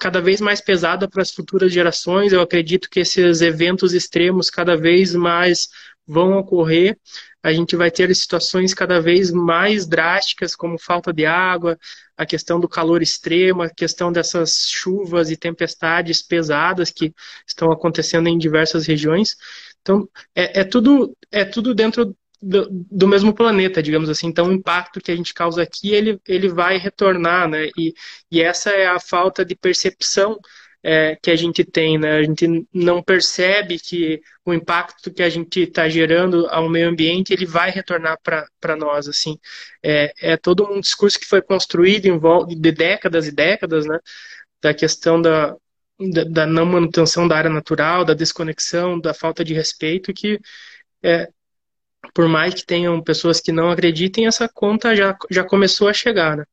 cada vez mais pesada para as futuras gerações. Eu acredito que esses eventos extremos cada vez mais vão ocorrer. A gente vai ter situações cada vez mais drásticas, como falta de água, a questão do calor extremo, a questão dessas chuvas e tempestades pesadas que estão acontecendo em diversas regiões. Então, é, é tudo, é tudo dentro do, do, mesmo planeta, digamos assim. Então, o impacto que a gente causa aqui, ele, ele vai retornar, né? E, e essa é a falta de percepção é, que a gente tem, né? A gente não percebe que o impacto que a gente está gerando ao meio ambiente, ele vai retornar para nós, assim. É, é todo um discurso que foi construído em volta de décadas e décadas, né? Da questão da, da, da não manutenção da área natural, da desconexão, da falta de respeito, que é, por mais que tenham pessoas que não acreditem, essa conta já, já começou a chegar, né?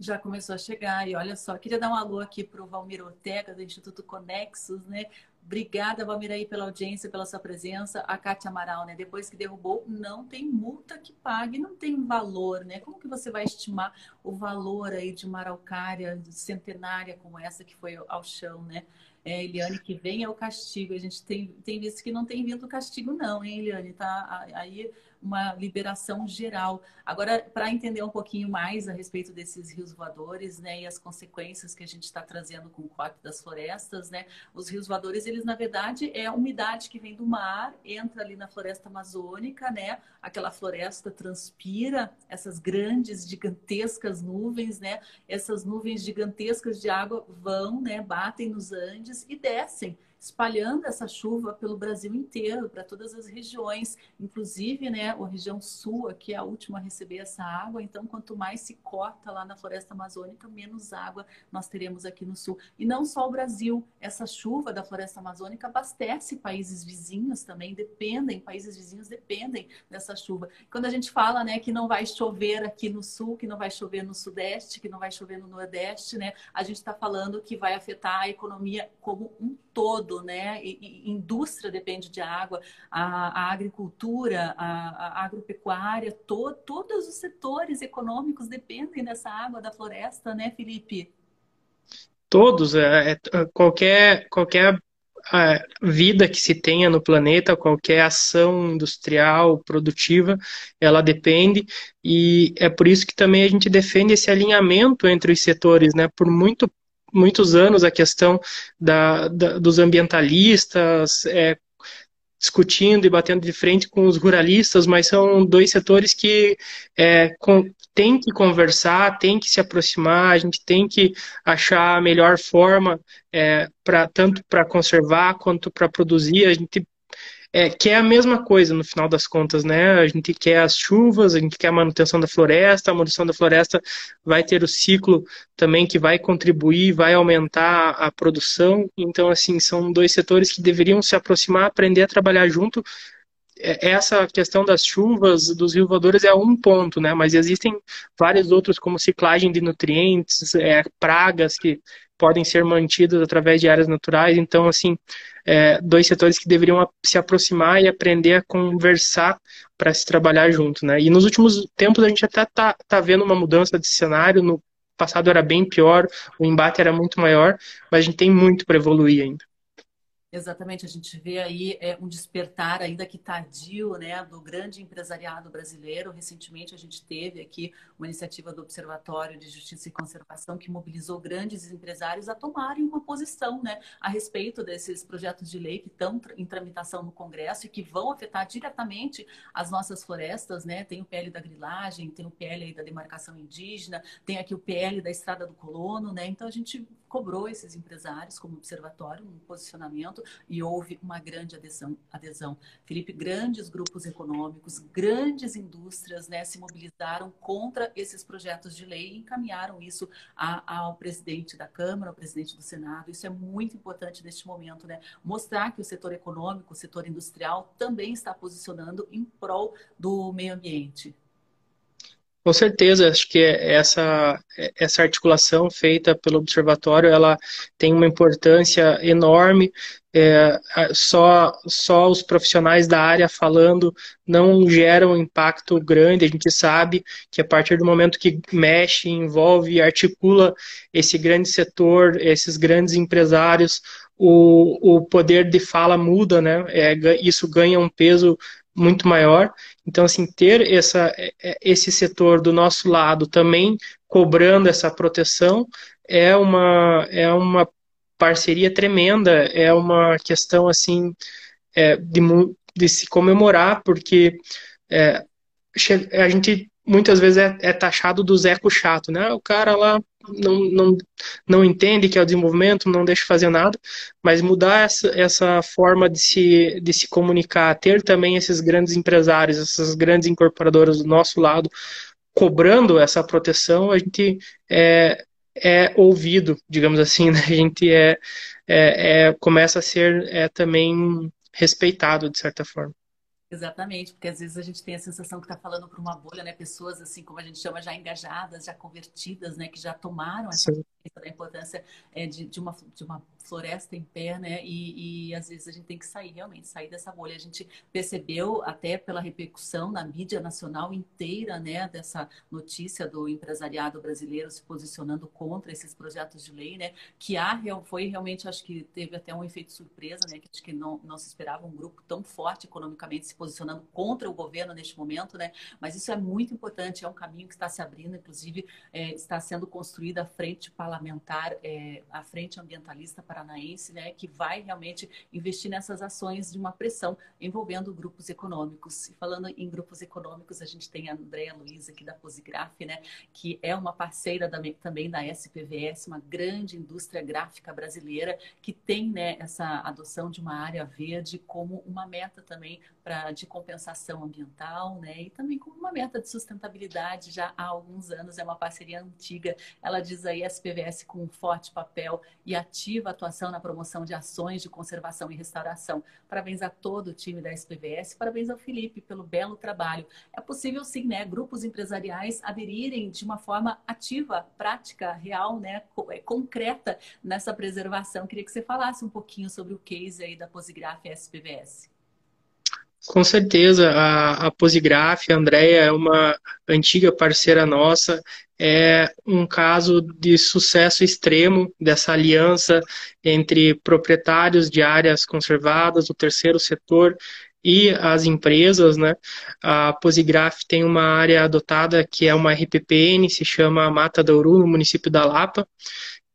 Já começou a chegar. E olha só, queria dar um alô aqui para o Valmir Ortega, do Instituto Conexos, né? Obrigada, Valmir, aí, pela audiência, pela sua presença. A Cátia Amaral, né? Depois que derrubou, não tem multa que pague, não tem valor, né? Como que você vai estimar o valor aí de uma araucária centenária como essa que foi ao chão, né? É, Eliane, que vem é o castigo. A gente tem, tem visto que não tem vindo o castigo, não, hein, Eliane? Tá, aí uma liberação geral. Agora, para entender um pouquinho mais a respeito desses rios voadores, né, e as consequências que a gente está trazendo com o corte das florestas, né, os rios voadores, eles na verdade é a umidade que vem do mar, entra ali na floresta amazônica, né, aquela floresta transpira essas grandes, gigantescas nuvens, né, essas nuvens gigantescas de água vão, né, batem nos Andes e descem espalhando essa chuva pelo Brasil inteiro, para todas as regiões, inclusive, né, a região sul aqui é a última a receber essa água, então quanto mais se corta lá na floresta amazônica, menos água nós teremos aqui no sul. E não só o Brasil, essa chuva da floresta amazônica abastece países vizinhos também, dependem, países vizinhos dependem dessa chuva. Quando a gente fala, né, que não vai chover aqui no sul, que não vai chover no sudeste, que não vai chover no nordeste, né, a gente está falando que vai afetar a economia como um todo, né? E, e indústria depende de água, a, a agricultura, a, a agropecuária, to, todos os setores econômicos dependem dessa água da floresta, né, Felipe? Todos, é, é qualquer, qualquer a vida que se tenha no planeta, qualquer ação industrial, produtiva, ela depende, e é por isso que também a gente defende esse alinhamento entre os setores, né? Por muito muitos anos a questão da, da dos ambientalistas, é, discutindo e batendo de frente com os ruralistas, mas são dois setores que é, com, tem que conversar, tem que se aproximar, a gente tem que achar a melhor forma é, para tanto para conservar quanto para produzir. A gente é, que é a mesma coisa no final das contas, né? A gente quer as chuvas, a gente quer a manutenção da floresta, a manutenção da floresta vai ter o ciclo também que vai contribuir, vai aumentar a produção. Então, assim, são dois setores que deveriam se aproximar, aprender a trabalhar junto. É, essa questão das chuvas, dos rios voadores é um ponto, né? Mas existem vários outros, como ciclagem de nutrientes, é, pragas que podem ser mantidas através de áreas naturais. Então, assim, é, dois setores que deveriam se aproximar e aprender a conversar para se trabalhar junto, né? E nos últimos tempos a gente até tá, tá vendo uma mudança de cenário. No passado era bem pior, o embate era muito maior, mas a gente tem muito para evoluir ainda. Exatamente, a gente vê aí é, um despertar ainda que tardio, né, do grande empresariado brasileiro. Recentemente a gente teve aqui uma iniciativa do Observatório de Justiça e Conservação que mobilizou grandes empresários a tomarem uma posição, né, a respeito desses projetos de lei que estão em tramitação no Congresso e que vão afetar diretamente as nossas florestas, né? Tem o PL da grilagem, tem o PL da demarcação indígena, tem aqui o PL da Estrada do Colono, né? Então a gente cobrou esses empresários como observatório um posicionamento e houve uma grande adesão. adesão. Felipe, grandes grupos econômicos, grandes indústrias né, se mobilizaram contra esses projetos de lei e encaminharam isso a, ao presidente da Câmara, ao presidente do Senado. Isso é muito importante neste momento, né? Mostrar que o setor econômico, o setor industrial também está posicionando em prol do meio ambiente. Com certeza, acho que essa, essa articulação feita pelo observatório, ela tem uma importância enorme. É, só, só os profissionais da área falando não geram impacto grande. A gente sabe que a partir do momento que mexe, envolve, articula esse grande setor, esses grandes empresários, o, o poder de fala muda, né? É, isso ganha um peso muito maior. Então, assim, ter essa, é, é, esse setor do nosso lado também cobrando essa proteção é uma, é uma parceria tremenda, é uma questão, assim, é, de, de se comemorar, porque é, a gente muitas vezes é, é taxado do Zeco chato, né? O cara lá não, não, não entende que é o desenvolvimento, não deixa fazer nada, mas mudar essa, essa forma de se, de se comunicar, ter também esses grandes empresários, essas grandes incorporadoras do nosso lado, cobrando essa proteção, a gente é, é ouvido, digamos assim, né? a gente é, é, é começa a ser é, também respeitado, de certa forma. Exatamente, porque às vezes a gente tem a sensação que está falando para uma bolha, né? Pessoas assim como a gente chama já engajadas, já convertidas, né? Que já tomaram essa Sim. Da importância é, de, de, uma, de uma floresta em pé, né? E, e, às vezes a gente tem que sair realmente, sair dessa bolha. A gente percebeu até pela repercussão na mídia nacional inteira, né? Dessa notícia do empresariado brasileiro se posicionando contra esses projetos de lei, né? Que há, foi realmente, acho que teve até um efeito surpresa, né? Que acho que não, não se esperava um grupo tão forte economicamente se posicionando contra o governo neste momento, né? Mas isso é muito importante, é um caminho que está se abrindo, inclusive é, está sendo construída a frente parlamentar, é, a frente ambientalista para paranaense, né, que vai realmente investir nessas ações de uma pressão envolvendo grupos econômicos. E falando em grupos econômicos, a gente tem a Andréa Luiza aqui da Posigraf, né, que é uma parceira da, também da SPVS, uma grande indústria gráfica brasileira que tem né, essa adoção de uma área verde como uma meta também pra, de compensação ambiental, né, e também como uma meta de sustentabilidade já há alguns anos, é uma parceria antiga. Ela diz aí SPVS com um forte papel e ativa atuação na promoção de ações de conservação e restauração. Parabéns a todo o time da SPVS, parabéns ao Felipe pelo belo trabalho. É possível sim, né, grupos empresariais aderirem de uma forma ativa, prática, real, né, é, concreta nessa preservação. Queria que você falasse um pouquinho sobre o case aí da Posigraf SPVS. Com certeza, a, a Posigraf, a Andrea, é uma antiga parceira nossa, é um caso de sucesso extremo dessa aliança entre proprietários de áreas conservadas, o terceiro setor e as empresas, né? A Posigraf tem uma área adotada que é uma RPPN, se chama Mata da Uru, no município da Lapa,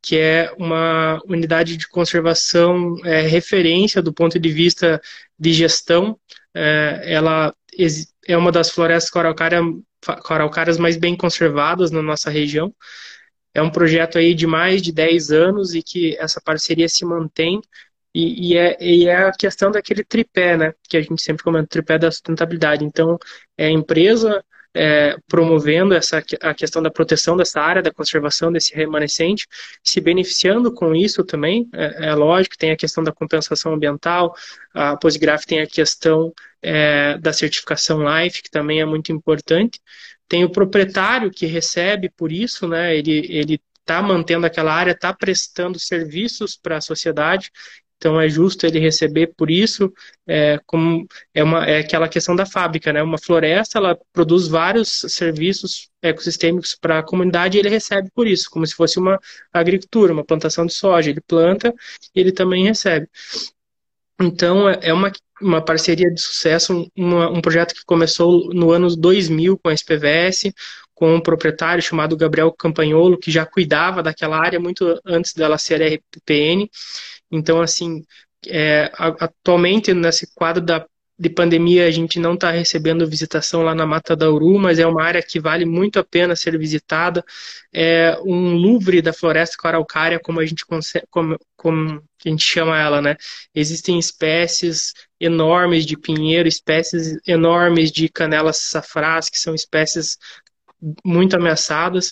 que é uma unidade de conservação é, referência do ponto de vista de gestão. É, ela é uma das florestas coralcárias araucárias mais bem conservadas na nossa região. É um projeto aí de mais de 10 anos e que essa parceria se mantém e, e, é, e, é, a questão daquele tripé, né? Que a gente sempre comenta, tripé da sustentabilidade. Então, é a empresa é, promovendo essa, a questão da proteção dessa área, da conservação desse remanescente, se beneficiando com isso também. É, é lógico, tem a questão da compensação ambiental, a Postgraph tem a questão é, da certificação LIFE, que também é muito importante. Tem o proprietário que recebe por isso, né? Ele, ele está mantendo aquela área, está prestando serviços para a sociedade, então é justo ele receber por isso, é, como é, uma, é aquela questão da fábrica, né? Uma floresta ela produz vários serviços ecossistêmicos para a comunidade e ele recebe por isso, como se fosse uma agricultura, uma plantação de soja. Ele planta e ele também recebe. Então, é, é uma, uma parceria de sucesso, uma, um projeto que começou no ano 2000 com a SPVS, com um proprietário chamado Gabriel Campanholo, que já cuidava daquela área muito antes dela ser RPN. Então, assim, é, atualmente, nesse quadro da de pandemia a gente não está recebendo visitação lá na Mata da Uru, mas é uma área que vale muito a pena ser visitada. É um Louvre da floresta coralcária, como a gente como, como a gente chama ela, né? Existem espécies enormes de pinheiro, espécies enormes de canelas safrás, que são espécies muito ameaçadas.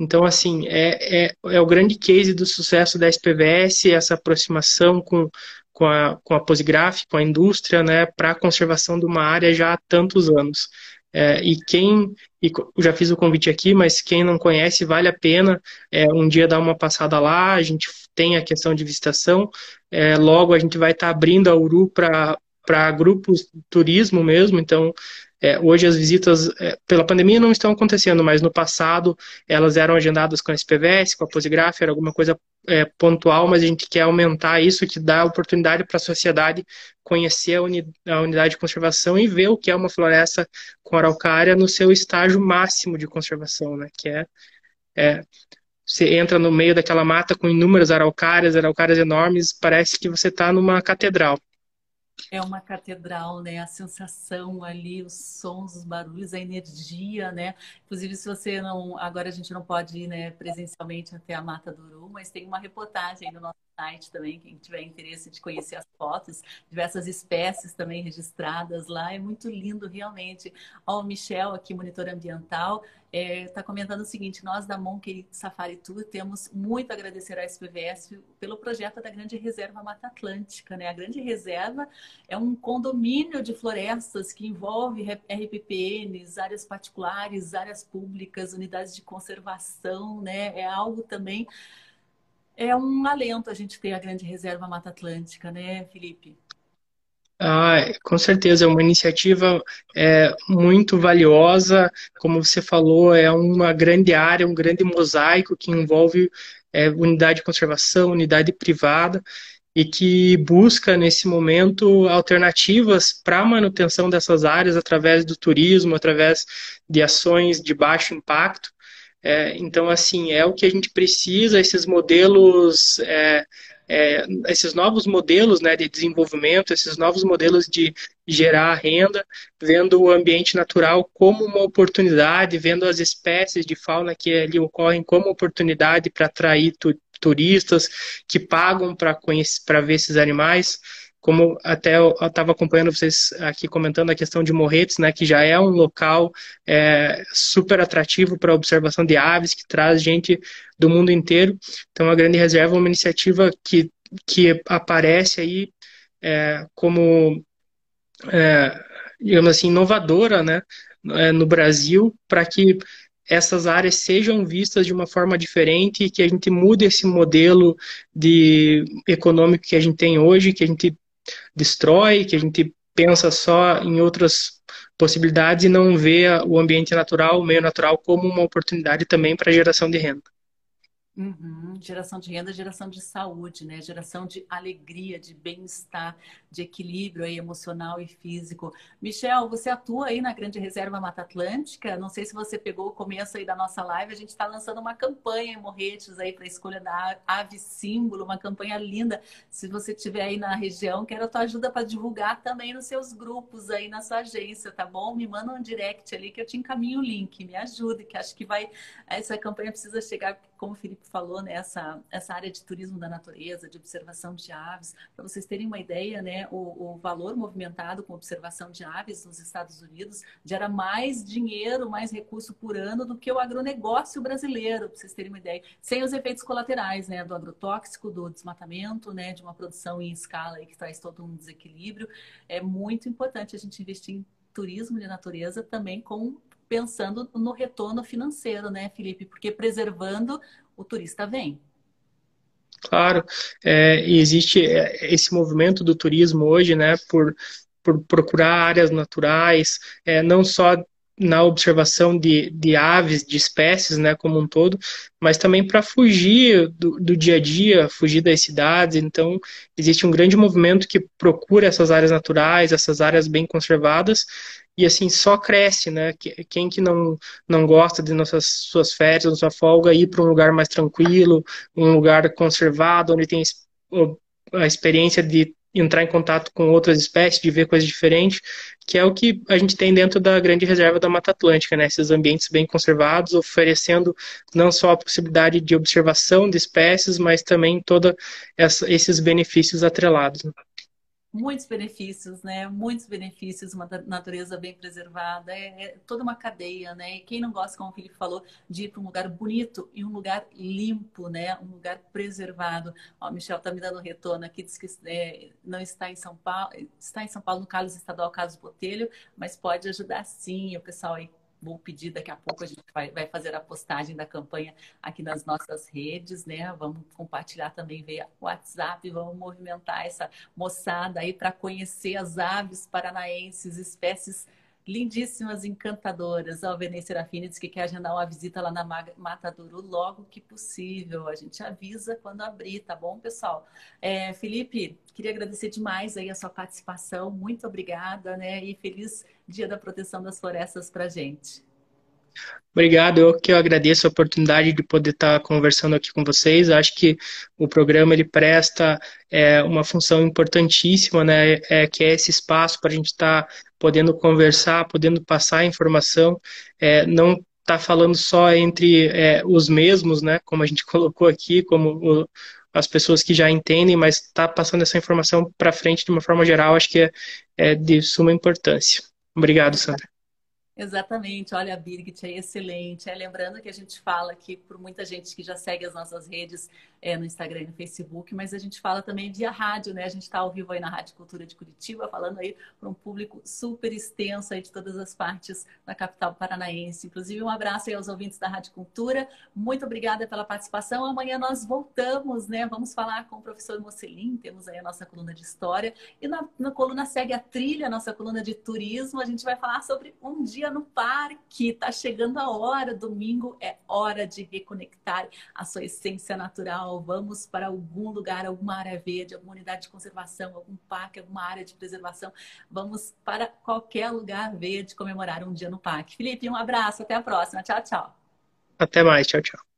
Então, assim, é, é, é o grande case do sucesso da SPVS, essa aproximação com com a, com a Posigraf, com a indústria, né, para a conservação de uma área já há tantos anos. É, e quem, e já fiz o convite aqui, mas quem não conhece, vale a pena é, um dia dar uma passada lá. A gente tem a questão de visitação. É, logo a gente vai estar tá abrindo a Uru para grupos turismo mesmo, então é, hoje as visitas, é, pela pandemia, não estão acontecendo, mas no passado elas eram agendadas com a SPVS, com a Posigraf, era alguma coisa é, pontual, mas a gente quer aumentar isso, que dá oportunidade para a sociedade conhecer a, uni, a, unidade de conservação e ver o que é uma floresta com araucária no seu estágio máximo de conservação, né? Que é, é você entra no meio daquela mata com inúmeras araucárias, araucárias enormes, parece que você está numa catedral. É uma catedral, né? A sensação ali, os sons, os barulhos, a energia, né? Inclusive, se você não. Agora a gente não pode ir né, presencialmente até a Mata do Uru, mas tem uma reportagem no nosso site também, quem tiver interesse de conhecer as fotos, diversas espécies também registradas lá. É muito lindo, realmente. Ó, o Michel, aqui, monitor ambiental, está é, tá comentando o seguinte: nós da Monkey Safari Tour temos muito a agradecer à SPVS pelo projeto da Grande Reserva Mata Atlântica. Né? A Grande Reserva é um condomínio de florestas que envolve RPPNs, áreas particulares, áreas públicas, unidades de conservação, né? É algo também É um alento a gente ter a grande reserva Mata Atlântica, né, Felipe? Ah, com certeza, é uma iniciativa é, muito valiosa. Como você falou, é uma grande área, um grande mosaico que envolve é, unidade de conservação, unidade privada, e que busca, nesse momento, alternativas para a manutenção dessas áreas através do turismo, através de ações de baixo impacto. É, então, assim, é o que a gente precisa, esses modelos é, é, esses novos modelos né, de desenvolvimento, esses novos modelos de gerar renda, vendo o ambiente natural como uma oportunidade, vendo as espécies de fauna que ali ocorrem como oportunidade para atrair tu, turistas que pagam para ver esses animais como até eu estava acompanhando vocês aqui comentando a questão de Morretes, né, que já é um local é, super atrativo para observação de aves, que traz gente do mundo inteiro. Então, a Grande Reserva é uma iniciativa que, que aparece aí é, como, é, digamos assim, inovadora, né, é, no Brasil, para que essas áreas sejam vistas de uma forma diferente e que a gente mude esse modelo de econômico que a gente tem hoje, que a gente destrói, que a gente pensa só em outras possibilidades e não vê o ambiente natural, o meio natural, como uma oportunidade também para geração de renda. Uhum. Geração de renda, geração de saúde, né? Geração de alegria, de bem-estar, de equilíbrio aí, emocional e físico. Michel, você atua aí na Grande Reserva Mata Atlântica. Não sei se você pegou o começo aí da nossa live. A gente está lançando uma campanha em Morretes aí para a escolha da ave símbolo, uma campanha linda. Se você estiver aí na região, quero a tua ajuda para divulgar também nos seus grupos aí na sua agência, tá bom? Me manda um direct ali que eu te encaminho o link. Me ajude, que acho que vai essa campanha precisa chegar como o Felipe falou, né, essa, essa área de turismo da natureza, de observação de aves, para vocês terem uma ideia, né, o, o, valor movimentado com observação de aves nos Estados Unidos gera mais dinheiro, mais recurso por ano do que o agronegócio brasileiro, para vocês terem uma ideia, sem os efeitos colaterais, né, do agrotóxico, do desmatamento, né, de uma produção em escala aí que traz todo um desequilíbrio. É muito importante a gente investir em turismo de natureza também com pensando no retorno financeiro, né, Felipe? Porque preservando, o turista vem. Claro, é, existe é, esse movimento do turismo hoje, né, por, por procurar áreas naturais, é, não só na observação de, de aves, de espécies, né, como um todo, mas também para fugir do, do, dia a dia, fugir das cidades. Então, existe um grande movimento que procura essas áreas naturais, essas áreas bem conservadas, e assim só cresce, né? Quem que não, não gosta de nossas suas férias, da sua folga, ir para um lugar mais tranquilo, um lugar conservado, onde tem a experiência de entrar em contato com outras espécies, de ver coisas diferentes, que é o que a gente tem dentro da grande reserva da Mata Atlântica, né? Esses ambientes bem conservados, oferecendo não só a possibilidade de observação de espécies, mas também todos esses benefícios atrelados. Né? Muitos benefícios, né? Muitos benefícios, uma natureza bem preservada, é, é, toda uma cadeia, né? E quem não gosta, como o Felipe falou, de ir para um lugar bonito e um lugar limpo, né? Um lugar preservado. Ó, Michel está me dando um retorno aqui, diz que é, não está em São Paulo, está em São Paulo no Carlos Estadual Carlos Botelho, mas pode ajudar sim o pessoal aí vou pedir daqui a pouco, a gente vai, vai, fazer a postagem da campanha aqui nas nossas redes, né? Vamos compartilhar também via WhatsApp, vamos movimentar essa moçada aí para conhecer as aves paranaenses, espécies lindíssimas, encantadoras. A Venê Serafini que quer agendar uma visita lá na Mata Duru logo que possível. A gente avisa quando abrir, tá bom, pessoal? É, Felipe, queria agradecer demais aí a sua participação. Muito obrigada, né? E feliz Dia da Proteção das Florestas para gente. Obrigado, eu que eu agradeço a oportunidade de poder estar conversando aqui com vocês. Acho que o programa ele presta é, uma função importantíssima, né? É, que é esse espaço para a gente estar podendo conversar, podendo passar informação, é, não está falando só entre é, os mesmos, né? Como a gente colocou aqui, como o, as pessoas que já entendem, mas está passando essa informação para frente de uma forma geral. Acho que é, é de suma importância. Obrigado, Sandra. Exatamente, olha a Birgit, é excelente. É, lembrando que a gente fala aqui por muita gente que já segue as nossas redes é, no Instagram e no Facebook, mas a gente fala também via rádio, né? A gente está ao vivo aí na Rádio Cultura de Curitiba, falando aí para um público super extenso aí de todas as partes da capital paranaense. Inclusive, um abraço aí aos ouvintes da Rádio Cultura. Muito obrigada pela participação. Amanhã nós voltamos, né? Vamos falar com o professor Mocelin, temos aí a nossa coluna de história. E na, na coluna segue a trilha, a nossa coluna de turismo. A gente vai falar sobre um dia no parque. Tá chegando a hora, domingo é hora de reconectar a sua essência natural vamos para algum lugar, alguma área verde, alguma unidade de conservação, algum parque, alguma área de preservação. Vamos para qualquer lugar verde comemorar um dia no parque. Felipe, um abraço, até a próxima. Tchau, tchau. Até mais, tchau, tchau.